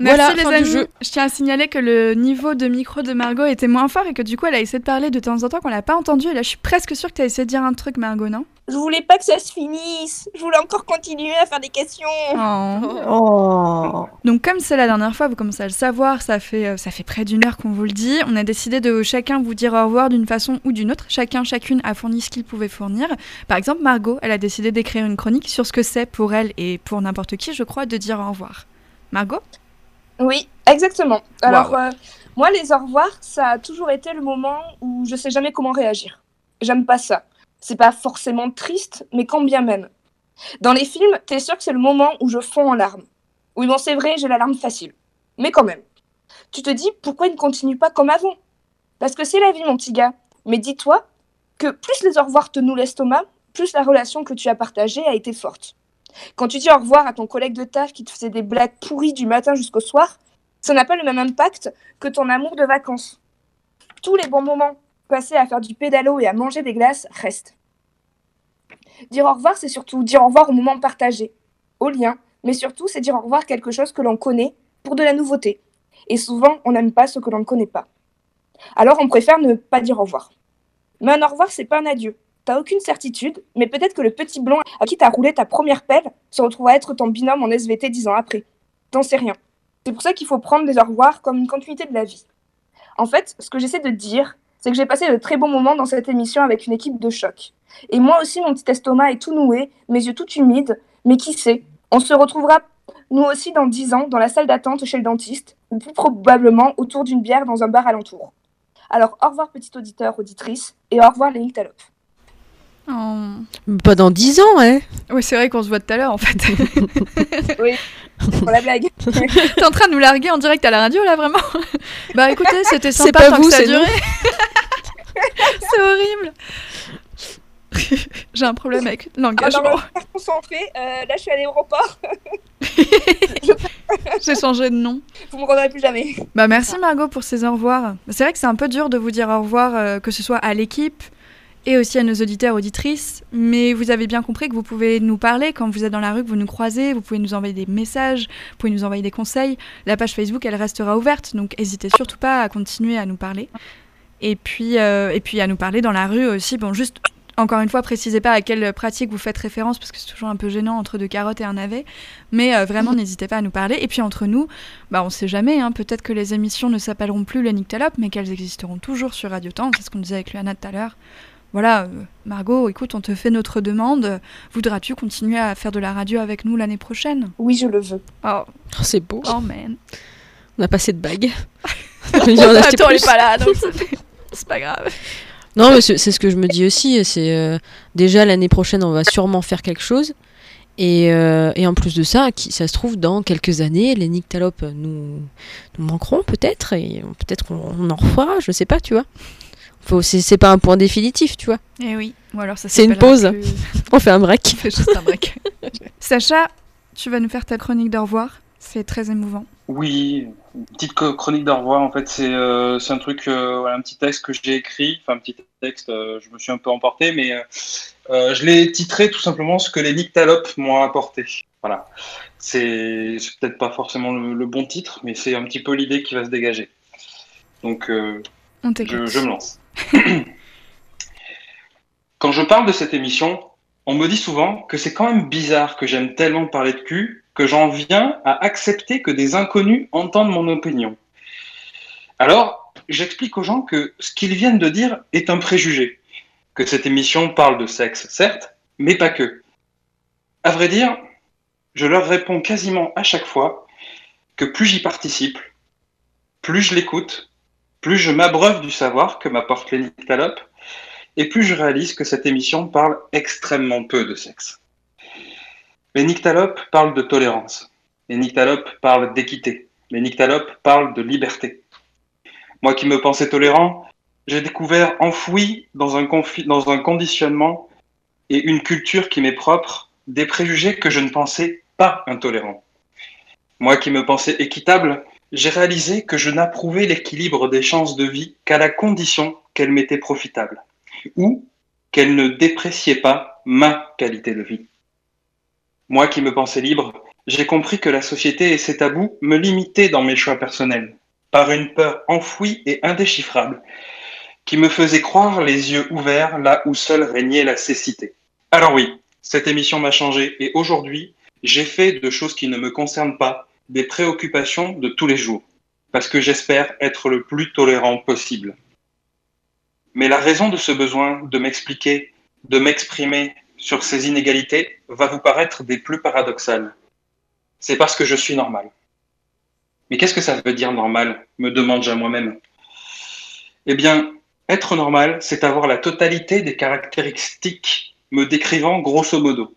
Merci Voilà, les fin du amis. jeu. Je tiens à signaler que le niveau de micro de Margot était moins fort et que du coup elle a essayé de parler de temps en temps qu'on l'a pas entendu. Et là je suis presque sûre que tu as essayé de dire un truc, Margot, non? Je voulais pas que ça se finisse. Je voulais encore continuer à faire des questions. Oh. Oh. Donc comme c'est la dernière fois, vous commencez à le savoir, ça fait, euh, ça fait près d'une heure qu'on vous le dit. On a décidé de chacun vous dire au revoir d'une façon ou d'une autre. Chacun, chacune a fourni ce qu'il pouvait fournir. Par exemple, Margot, elle a décidé d'écrire une chronique sur ce que c'est pour elle et pour n'importe qui, je crois, de dire au revoir. Margot? Oui, exactement. Alors, euh, moi, les au revoir, ça a toujours été le moment où je sais jamais comment réagir. J'aime pas ça. C'est pas forcément triste, mais quand bien même. Dans les films, t'es sûr que c'est le moment où je fonds en larmes. Oui, bon, c'est vrai, j'ai la larme facile. Mais quand même. Tu te dis, pourquoi il ne continue pas comme avant? Parce que c'est la vie, mon petit gars. Mais dis-toi que plus les au revoir te nous l'estomac, plus la relation que tu as partagée a été forte. Quand tu dis au revoir à ton collègue de taf qui te faisait des blagues pourries du matin jusqu'au soir, ça n'a pas le même impact que ton amour de vacances. Tous les bons moments passés à faire du pédalo et à manger des glaces restent. Dire au revoir, c'est surtout dire au revoir au moment partagé, au lien, mais surtout c'est dire au revoir quelque chose que l'on connaît pour de la nouveauté. Et souvent, on n'aime pas ce que l'on ne connaît pas. Alors on préfère ne pas dire au revoir. Mais un au revoir, c'est pas un adieu. T'as aucune certitude, mais peut-être que le petit blond à qui t'as roulé ta première pelle se retrouvera être ton binôme en SVT dix ans après. T'en sais rien. C'est pour ça qu'il faut prendre les au revoir comme une continuité de la vie. En fait, ce que j'essaie de dire, c'est que j'ai passé de très bons moments dans cette émission avec une équipe de choc. Et moi aussi, mon petit estomac est tout noué, mes yeux tout humides, mais qui sait, on se retrouvera nous aussi dans dix ans dans la salle d'attente chez le dentiste, ou plus probablement autour d'une bière dans un bar alentour. Alors au revoir petit auditeur, auditrice, et au revoir les Nyctalopes. Oh. Pas dans 10 ans, hein Oui, c'est vrai qu'on se voit tout à l'heure en fait. Pour la blague. T'es en train de nous larguer en direct à la radio là vraiment Bah écoutez, c'était sympa pas tant vous, que ça a duré. c'est horrible. J'ai un problème avec Ah, l'engagement. va concentrer. Euh, là, je suis à l'aéroport. J'ai changé de nom. Vous me rendrez plus jamais. Bah merci Margot pour ces au revoir. C'est vrai que c'est un peu dur de vous dire au revoir, euh, que ce soit à l'équipe et aussi à nos auditeurs auditrices, mais vous avez bien compris que vous pouvez nous parler quand vous êtes dans la rue, que vous nous croisez, vous pouvez nous envoyer des messages, vous pouvez nous envoyer des conseils. La page Facebook, elle restera ouverte, donc n'hésitez surtout pas à continuer à nous parler. Et puis, euh, et puis à nous parler dans la rue aussi. Bon, juste encore une fois, précisez pas à quelle pratique vous faites référence parce que c'est toujours un peu gênant entre deux carottes et un navet. Mais euh, vraiment, n'hésitez pas à nous parler. Et puis entre nous, bah on sait jamais. Hein, Peut-être que les émissions ne s'appelleront plus le Nyctalope, mais qu'elles existeront toujours sur Radio Temps. C'est ce qu'on disait avec Luana tout à l'heure. Voilà, euh, Margot, écoute, on te fait notre demande. Voudras-tu continuer à faire de la radio avec nous l'année prochaine? Oui, je le veux. Oh, Oh, C'est beau. oh man. On a passé de bagues. Attends, elle est pas là, donc c'est- c'est pas grave. Non, mais c'est ce que je me dis aussi. C'est euh, déjà l'année prochaine, on va sûrement faire quelque chose. Et, euh, et en plus de ça, qui, ça se trouve, dans quelques années, les nyctalopes nous, nous manqueront peut-être. Et peut-être qu'on on en refera, je sais pas, tu vois. Faut- C'est c'est pas un point définitif, tu vois. Eh oui, ou alors ça C'est une pause. On fait un break. On fait juste un break. Sacha, tu vas nous faire ta chronique d'au revoir. C'est très émouvant. Oui, une petite chronique d'au revoir. En fait, c'est euh, c'est un truc, euh, voilà, un petit texte que j'ai écrit. Enfin, un petit texte, euh, je me suis un peu emporté, mais je l'ai titré tout simplement ce que les nyctalopes m'ont apporté. Voilà. C'est c'est peut-être pas forcément le, le bon titre, mais c'est un petit peu l'idée qui va se dégager. Donc, euh, On je, t'écoute. je me lance. Quand je parle de cette émission, on me dit souvent que c'est quand même bizarre que j'aime tellement parler de cul que j'en viens à accepter que des inconnus entendent mon opinion. Alors, j'explique aux gens que ce qu'ils viennent de dire est un préjugé, que cette émission parle de sexe, certes, mais pas que. À vrai dire, je leur réponds quasiment à chaque fois que plus j'y participe, plus je l'écoute, plus je m'abreuve du savoir que m'apporte les nyctalopes, et plus je réalise que cette émission parle extrêmement peu de sexe. Les nyctalopes parlent de tolérance. Les nyctalopes parlent d'équité. Les nyctalopes parlent de liberté. Moi qui me pensais tolérant, j'ai découvert enfoui dans un conditionnement et une culture qui m'est propre des préjugés que je ne pensais pas intolérants. Moi qui me pensais équitable, j'ai réalisé que je n'approuvais l'équilibre des chances de vie qu'à la condition qu'elle m'était profitable ou qu'elle ne dépréciait pas ma qualité de vie. Moi qui me pensais libre, j'ai compris que la société et ses tabous me limitaient dans mes choix personnels, par une peur enfouie et indéchiffrable, qui me faisait croire les yeux ouverts là où seule régnait la cécité. Alors oui, cette émission m'a changé et aujourd'hui, j'ai fait de choses qui ne me concernent pas des préoccupations de tous les jours, parce que j'espère être le plus tolérant possible. Mais la raison de ce besoin de m'expliquer, de m'exprimer sur ces inégalités va vous paraître des plus paradoxales. C'est parce que je suis normal. Mais qu'est-ce que ça veut dire normal? me demande-je à moi-même. Eh bien, être normal, c'est avoir la totalité des caractéristiques me décrivant grosso modo.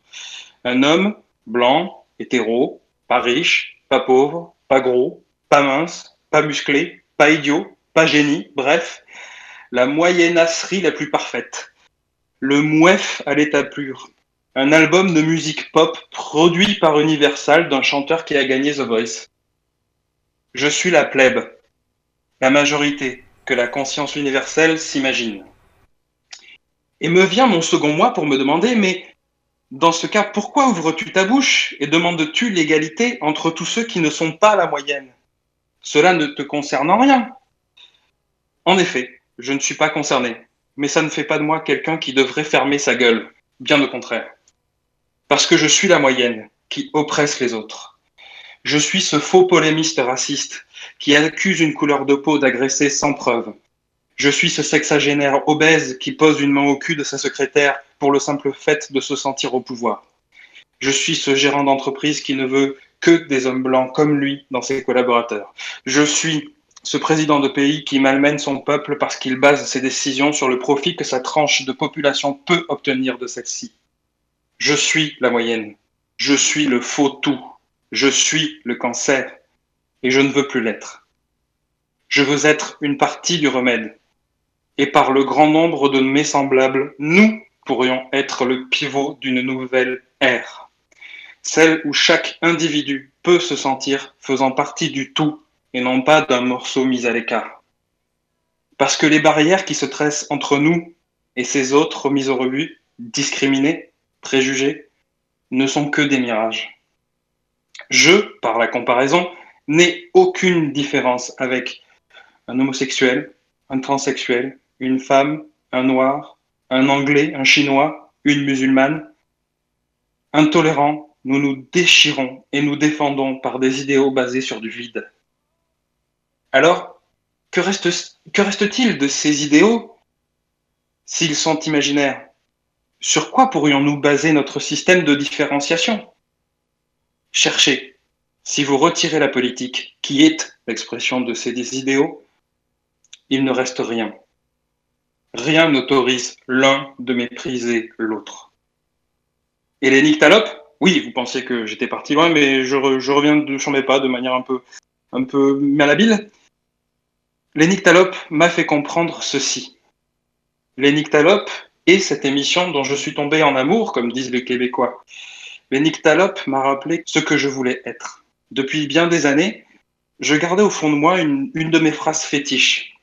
Un homme blanc, hétéro, pas riche, pas pauvre, pas gros, pas mince, pas musclé, pas idiot, pas génie, bref, la moyennasserie la plus parfaite. Le mouef à l'état pur. Un album de musique pop produit par Universal d'un chanteur qui a gagné The Voice. Je suis la plèbe, la majorité que la conscience universelle s'imagine. Et me vient mon second moi pour me demander, mais dans ce cas, pourquoi ouvres-tu ta bouche et demandes-tu l'égalité entre tous ceux qui ne sont pas la moyenne? Cela ne te concerne en rien. En effet, je ne suis pas concerné, mais ça ne fait pas de moi quelqu'un qui devrait fermer sa gueule, bien au contraire. Parce que je suis la moyenne qui oppresse les autres. Je suis ce faux polémiste raciste qui accuse une couleur de peau d'agresser sans preuve. Je suis ce sexagénaire obèse qui pose une main au cul de sa secrétaire pour le simple fait de se sentir au pouvoir. Je suis ce gérant d'entreprise qui ne veut que des hommes blancs comme lui dans ses collaborateurs. Je suis ce président de pays qui malmène son peuple parce qu'il base ses décisions sur le profit que sa tranche de population peut obtenir de celle-ci. Je suis la moyenne. Je suis le faux tout. Je suis le cancer. Et je ne veux plus l'être. Je veux être une partie du remède. Et par le grand nombre de mes semblables, nous pourrions être le pivot d'une nouvelle ère. Celle où chaque individu peut se sentir faisant partie du tout et non pas d'un morceau mis à l'écart. Parce que les barrières qui se tressent entre nous et ces autres mis au rebut, discriminés, préjugés, ne sont que des mirages. Je, par la comparaison, n'ai aucune différence avec un homosexuel, un transsexuel, une femme, un noir, un anglais, un chinois, une musulmane. Intolérants, nous nous déchirons et nous défendons par des idéaux basés sur du vide. Alors, que reste- que reste-t-il de ces idéaux s'ils sont imaginaires? Sur quoi pourrions-nous baser notre système de différenciation? Cherchez, si vous retirez la politique, qui est l'expression de ces idéaux, il ne reste rien. Rien n'autorise l'un de mépriser l'autre. Et les Oui, vous pensez que j'étais parti loin, mais je, re- je reviens de mes pas de manière un peu, un peu malhabile. Les m'a fait comprendre ceci. Les nyctalopes et cette émission dont je suis tombé en amour, comme disent les Québécois. Les m'a rappelé ce que je voulais être. Depuis bien des années, je gardais au fond de moi une de mes phrases fétiches,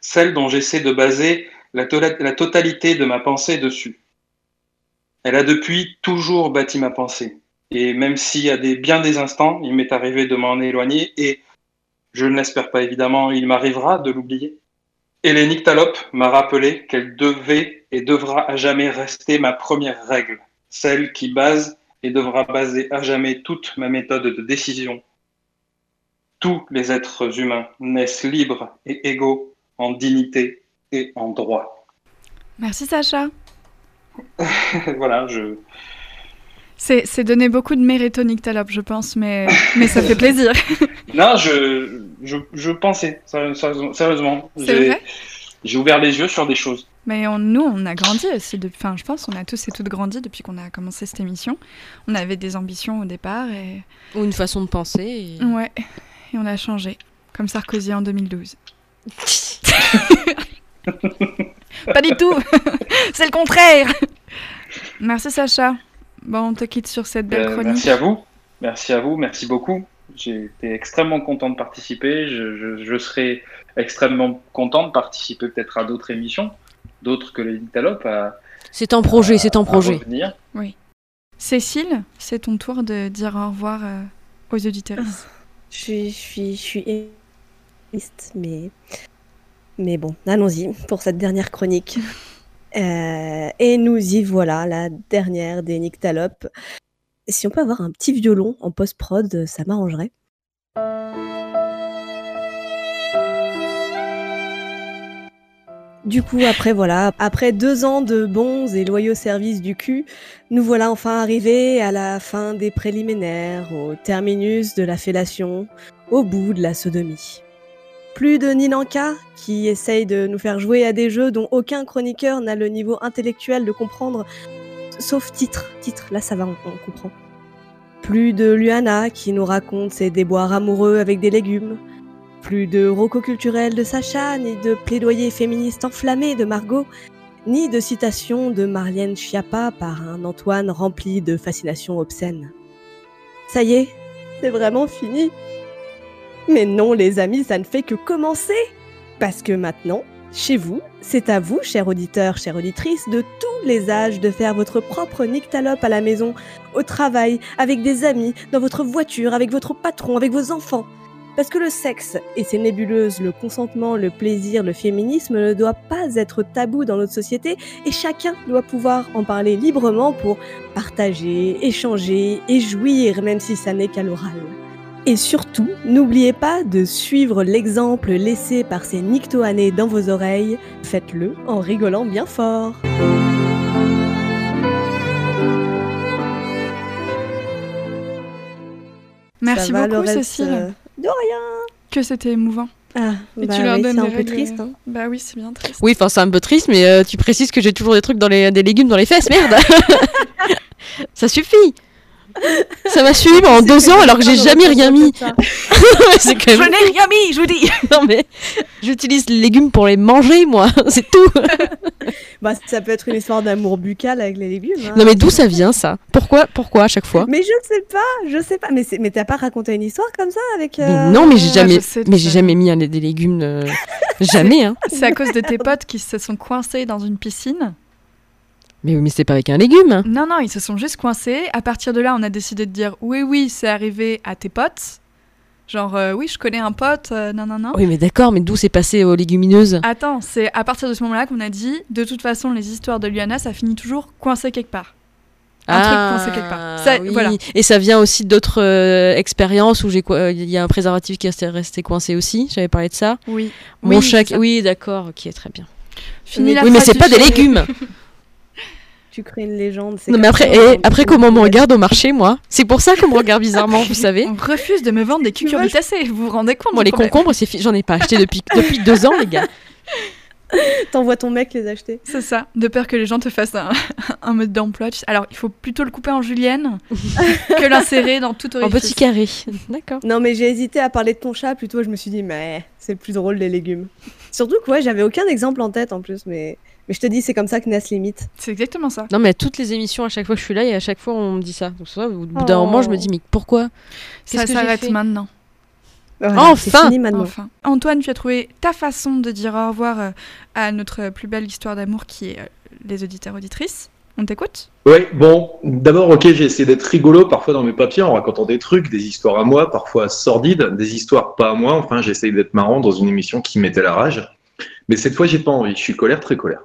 celle dont j'essaie de baser la, totalité de ma pensée dessus. Elle a depuis toujours bâti ma pensée. Et même si à des, bien des instants, il m'est arrivé de m'en éloigner, et je ne l'espère pas évidemment, il m'arrivera de l'oublier. Les nyctalopes m'a rappelé qu'elle devait et devra à jamais rester ma première règle, celle qui base et devra baser à jamais toute ma méthode de décision. Tous les êtres humains naissent libres et égaux en dignité et en droit. Merci Sacha. voilà, je, C'est c'est donner beaucoup de mérite au Nyctalope, je pense, mais, mais ça fait plaisir. Non, je, je, je pensais, sérieusement. J'ai- ouvert les yeux sur des choses. Mais on- nous, on a grandi aussi. Enfin, je pense qu'on a tous et toutes grandi depuis qu'on a commencé cette émission. On avait des ambitions au départ et Ou une façon de penser. et- ouais, et on a changé, comme Sarkozy en 2012. Pas du tout. C'est le contraire. Merci Sacha. Bon, on te quitte sur cette belle Euh, chronique. merci à vous. Merci à vous. Merci beaucoup. J'ai été extrêmement content de participer. Je, je, je serai extrêmement content de participer peut-être à d'autres émissions, d'autres que les Nyctalopes, à, C'est en projet, c'est à projet. revenir. Cécile, c'est ton tour de dire au revoir euh, aux auditeurs. Je suis, je suis, je suis triste, mais, mais bon, allons-y pour cette dernière chronique. Euh, et nous y voilà, la dernière des Nyctalopes. Si on peut avoir un petit violon en post-prod, ça m'arrangerait. Du coup, après voilà, après deux ans de bons et loyaux services du cul, nous voilà enfin arrivés à la fin des préliminaires, au terminus de la fellation, au bout de la sodomie. Plus de Ninanka, qui essaye de nous faire jouer à des jeux dont aucun chroniqueur n'a le niveau intellectuel de comprendre, sauf titre. Titre, là ça va, on, comprend. Plus de Luana, qui nous raconte ses déboires amoureux avec des légumes. Plus de roco culturel de Sacha, ni de plaidoyer féministe enflammé de Margot, ni de citation de Marlène Schiappa par un Antoine rempli de fascination obscène. Ça y est, c'est vraiment fini. Mais non, les amis, ça ne fait que commencer. Parce que maintenant, chez vous, c'est à vous, chers auditeurs, chères auditrices, de tous les âges de faire votre propre nyctalope à la maison, au travail, avec des amis, dans votre voiture, avec votre patron, avec vos enfants. Parce que le sexe et ses nébuleuses, le consentement, le plaisir, le féminisme ne doit pas être tabou dans notre société et chacun doit pouvoir en parler librement pour partager, échanger et jouir même si ça n'est qu'à l'oral. Et surtout, n'oubliez pas de suivre l'exemple laissé par ces nyctoanés dans vos oreilles. Faites-le en rigolant bien fort. Merci va, beaucoup Cécile. euh, De rien. Que c'était émouvant. Ah, Et bah tu leur oui, donnes c'est un des peu triste. hein. Bah oui, c'est bien triste. Oui, enfin c'est un peu triste, mais euh, tu précises que j'ai toujours des trucs dans les des légumes dans les fesses, merde. ça suffit. Ça m'a suivi pendant deux ans alors que j'ai jamais rien mis. c'est quand même. n'ai rien mis, je vous dis. Non mais j'utilise les légumes pour les manger, moi. C'est tout. Bah, ça peut être une histoire d'amour buccal avec les légumes. hein. Non mais d'où ça vient ça? Pourquoi Pourquoi à chaque fois? Mais je sais pas, je sais pas. Mais, c'est- mais t'as pas raconté une histoire comme ça avec. Mais euh, Non mais j'ai Ah, jamais, je mais j'ai jamais mis un- des légumes. euh, Jamais hein. C'est à cause de tes potes qui se sont coincés dans une piscine? Mais oui, mais c'est pas avec un légume. hein. Non, non, ils se sont juste coincés. À partir de là, on a décidé de dire oui, oui, c'est arrivé à tes potes. Genre, euh, oui, je connais un pote, euh, non, non, non. Oui mais d'accord, mais d'où c'est passé aux légumineuses? Attends, c'est à partir de ce moment-là qu'on a dit, de toute façon, les histoires de Luana, ça finit toujours coincé quelque part. Un truc coincé quelque part. Ça, Ah, oui. voilà. Et ça vient aussi d'autres euh, expériences où euh, il y a un préservatif qui est resté coincé aussi. J'avais parlé de ça. Oui. Mon Oui, chat. Oui, d'accord. Ok, très bien. Fini la oui, mais c'est pas des légumes. tu crées une légende. Non, mais après, et après comment on me regarde au marché, moi? C'est pour ça qu'on me regarde bizarrement, vous savez. On refuse de me vendre des cucurbitacées, vous vous rendez compte Moi, les problème concombres, j'en ai pas acheté depuis, depuis deux ans, les gars. T'envoies ton mec les acheter. C'est ça, de peur que les gens te fassent un, un mode d'emploi. Alors, il faut plutôt le couper en julienne que l'insérer dans tout En orifice. petit carré. D'accord. Non, mais j'ai hésité à parler de ton chat, plutôt je me suis dit, mais c'est le plus drôle les légumes. Surtout que ouais, j'avais aucun exemple en tête en plus, mais, mais je te dis, c'est comme ça que naissent les mythes. C'est exactement ça. Non, mais à toutes les émissions, à chaque fois que je suis là, et à chaque fois, on me dit ça. Donc, ça, au bout d'un Oh. moment, je me dis, mais pourquoi? Ça Qu'est-ce que j'ai s'arrête fait? maintenant. Voilà, c'est Enfin fini maintenant. Enfin. Antoine, tu as trouvé ta façon de dire au revoir euh, à notre plus belle histoire d'amour qui est euh, les auditeurs auditrices. On t'écoute? Oui, bon, d'abord, ok, j'ai essayé d'être rigolo parfois dans mes papiers en racontant des trucs, des histoires à moi, parfois sordides, des histoires pas à moi. Enfin, j'ai essayé d'être marrant dans une émission qui mettait la rage. Mais cette fois, j'ai pas envie. Je suis colère, très colère.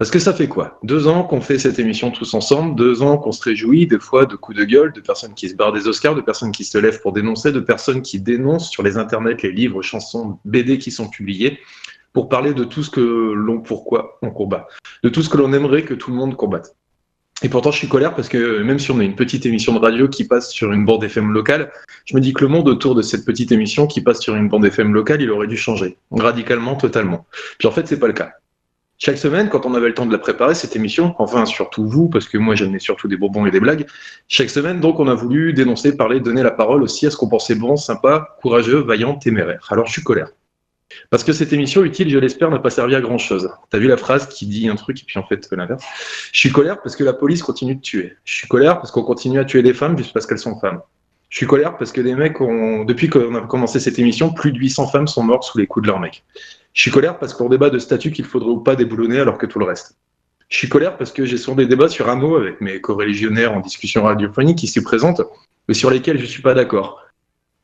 Parce que ça fait quoi? Deux ans qu'on fait cette émission tous ensemble, deux ans qu'on se réjouit, des fois de coups de gueule, de personnes qui se barrent des Oscars, de personnes qui se lèvent pour dénoncer, de personnes qui dénoncent sur les internets les livres, chansons, BD qui sont publiés, pour parler de tout ce que l'on, pourquoi on combat, de tout ce que l'on aimerait que tout le monde combatte. Et pourtant, je suis colère parce que même si on a une petite émission de radio qui passe sur une bande FM locale, je me dis que le monde autour de cette petite émission qui passe sur une bande FM locale, il aurait dû changer, radicalement, totalement. Puis en fait, c'est pas le cas. Chaque semaine, quand on avait le temps de la préparer, cette émission, enfin surtout vous, parce que moi j'amenais surtout des bonbons et des blagues, chaque semaine, donc, on a voulu dénoncer, parler, donner la parole aussi à ce qu'on pensait bon, sympa, courageux, vaillant, téméraire. Alors je suis colère. Parce que cette émission utile, je l'espère, n'a pas servi à grand chose. T'as vu la phrase qui dit un truc et puis en fait l'inverse. Je suis colère parce que la police continue de tuer. Je suis colère parce qu'on continue à tuer des femmes juste parce qu'elles sont femmes. Je suis colère parce que des mecs ont, depuis qu'on a commencé cette émission, plus de 800 femmes sont mortes sous les coups de leurs mecs. Je suis colère parce qu'on débat de statut qu'il faudrait ou pas déboulonner alors que tout le reste. Je suis colère parce que j'ai souvent des débats sur un mot avec mes co-religionnaires en discussion radiophonique qui s'y présentent, mais sur lesquels je suis pas d'accord.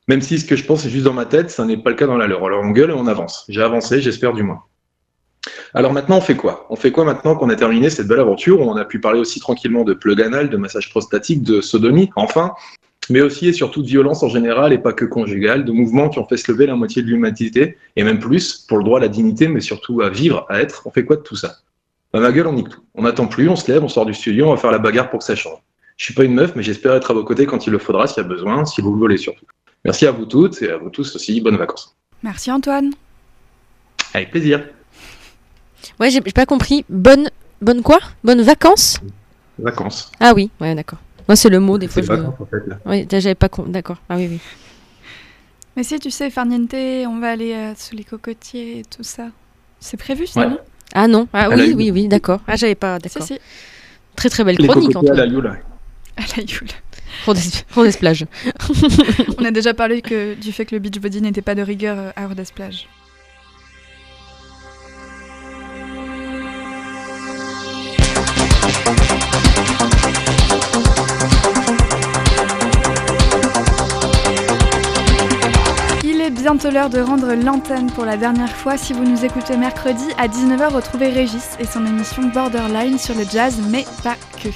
Même si ce que je pense est juste dans ma tête, ça n'est pas le cas dans la leur. Alors on gueule et on avance. J'ai avancé, j'espère du moins. Alors maintenant, on fait quoi? On fait quoi maintenant qu'on a terminé cette belle aventure où on a pu parler aussi tranquillement de plug anal, de massage prostatique, de sodomie, enfin, mais aussi et surtout de violence en général et pas que conjugale, de mouvements qui ont fait se lever la moitié de l'humanité, et même plus, pour le droit à la dignité, mais surtout à vivre, à être. On fait quoi de tout ça? Bah ma gueule, on nique tout. On n'attend plus, on se lève, on sort du studio, on va faire la bagarre pour que ça change. Je suis pas une meuf, mais j'espère être à vos côtés quand il le faudra, s'il y a besoin, si vous le voulez surtout. Merci à vous toutes et à vous tous aussi. Bonnes vacances. Merci Antoine. Avec plaisir. Ouais, j'ai pas compris. Bonne, bonne quoi? Bonne vacances? Vacances. Ah oui, ouais, d'accord. Moi, c'est le mot des fois. C'est Je... en fait là. Ouais, j'avais pas con... D'accord. Ah oui, oui. Mais si tu sais, farniente, on va aller euh, sous les cocotiers et tout ça. C'est prévu ça, Ouais. non? Ah non. Ah oui, oui, oui, d'accord. Ah, j'avais pas. D'accord. si, Très très belle Les chronique, cocotiers à la. Yule. à la Yule. Rodez Rodez plage. On a déjà parlé que, du fait que le beach body n'était pas de rigueur euh, à Rodez Plage. Bientôt l'heure de rendre l'antenne pour la dernière fois. Si vous nous écoutez mercredi à 19h, retrouvez Régis et son émission Borderline sur le jazz, mais pas que.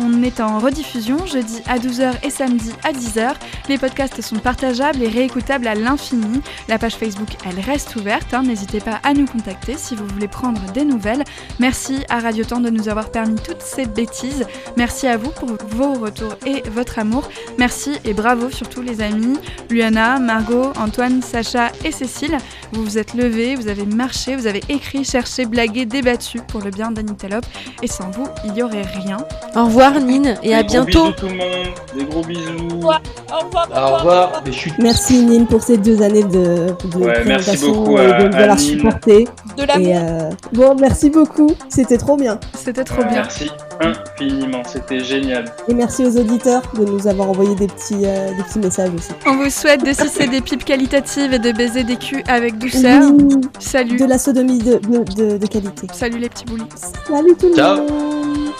On est en rediffusion jeudi à 12h et samedi à 10h. Les podcasts sont partageables et réécoutables à l'infini. La page Facebook, elle reste ouverte. hein. N'hésitez pas à nous contacter si vous voulez prendre des nouvelles. Merci à Radio Temps de nous avoir permis toutes ces bêtises. Merci à vous pour vos retours et votre amour. Merci et bravo surtout les amis. Luana, Margot, Antoine, Sacha et Cécile. Vous vous êtes levés, vous avez marché, vous avez écrit, cherché, blagué, débattu pour le bien d'Anita Lop. Et sans vous, il n'y aurait rien. Au revoir, Nine, et à Des bientôt. bisous tout le monde. Des gros bisous. Au revoir. Au revoir. Mais je suis Merci Nine pour ces deux années de, de Ouais, merci beaucoup et à- de Nine. supporté. De l'amour. Et euh, bon, merci beaucoup, c'était trop bien. C'était trop bien. Merci infiniment, c'était génial. Et merci aux auditeurs de nous avoir envoyé des petits, euh, des petits messages aussi. On vous souhaite de sucer des pipes qualitatives et de baiser des culs avec douceur. Oui, Salut. de la sodomie de, de, de, de qualité. Salut les petits boulis. Salut tout le Ciao. monde.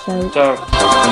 Ciao. Ciao.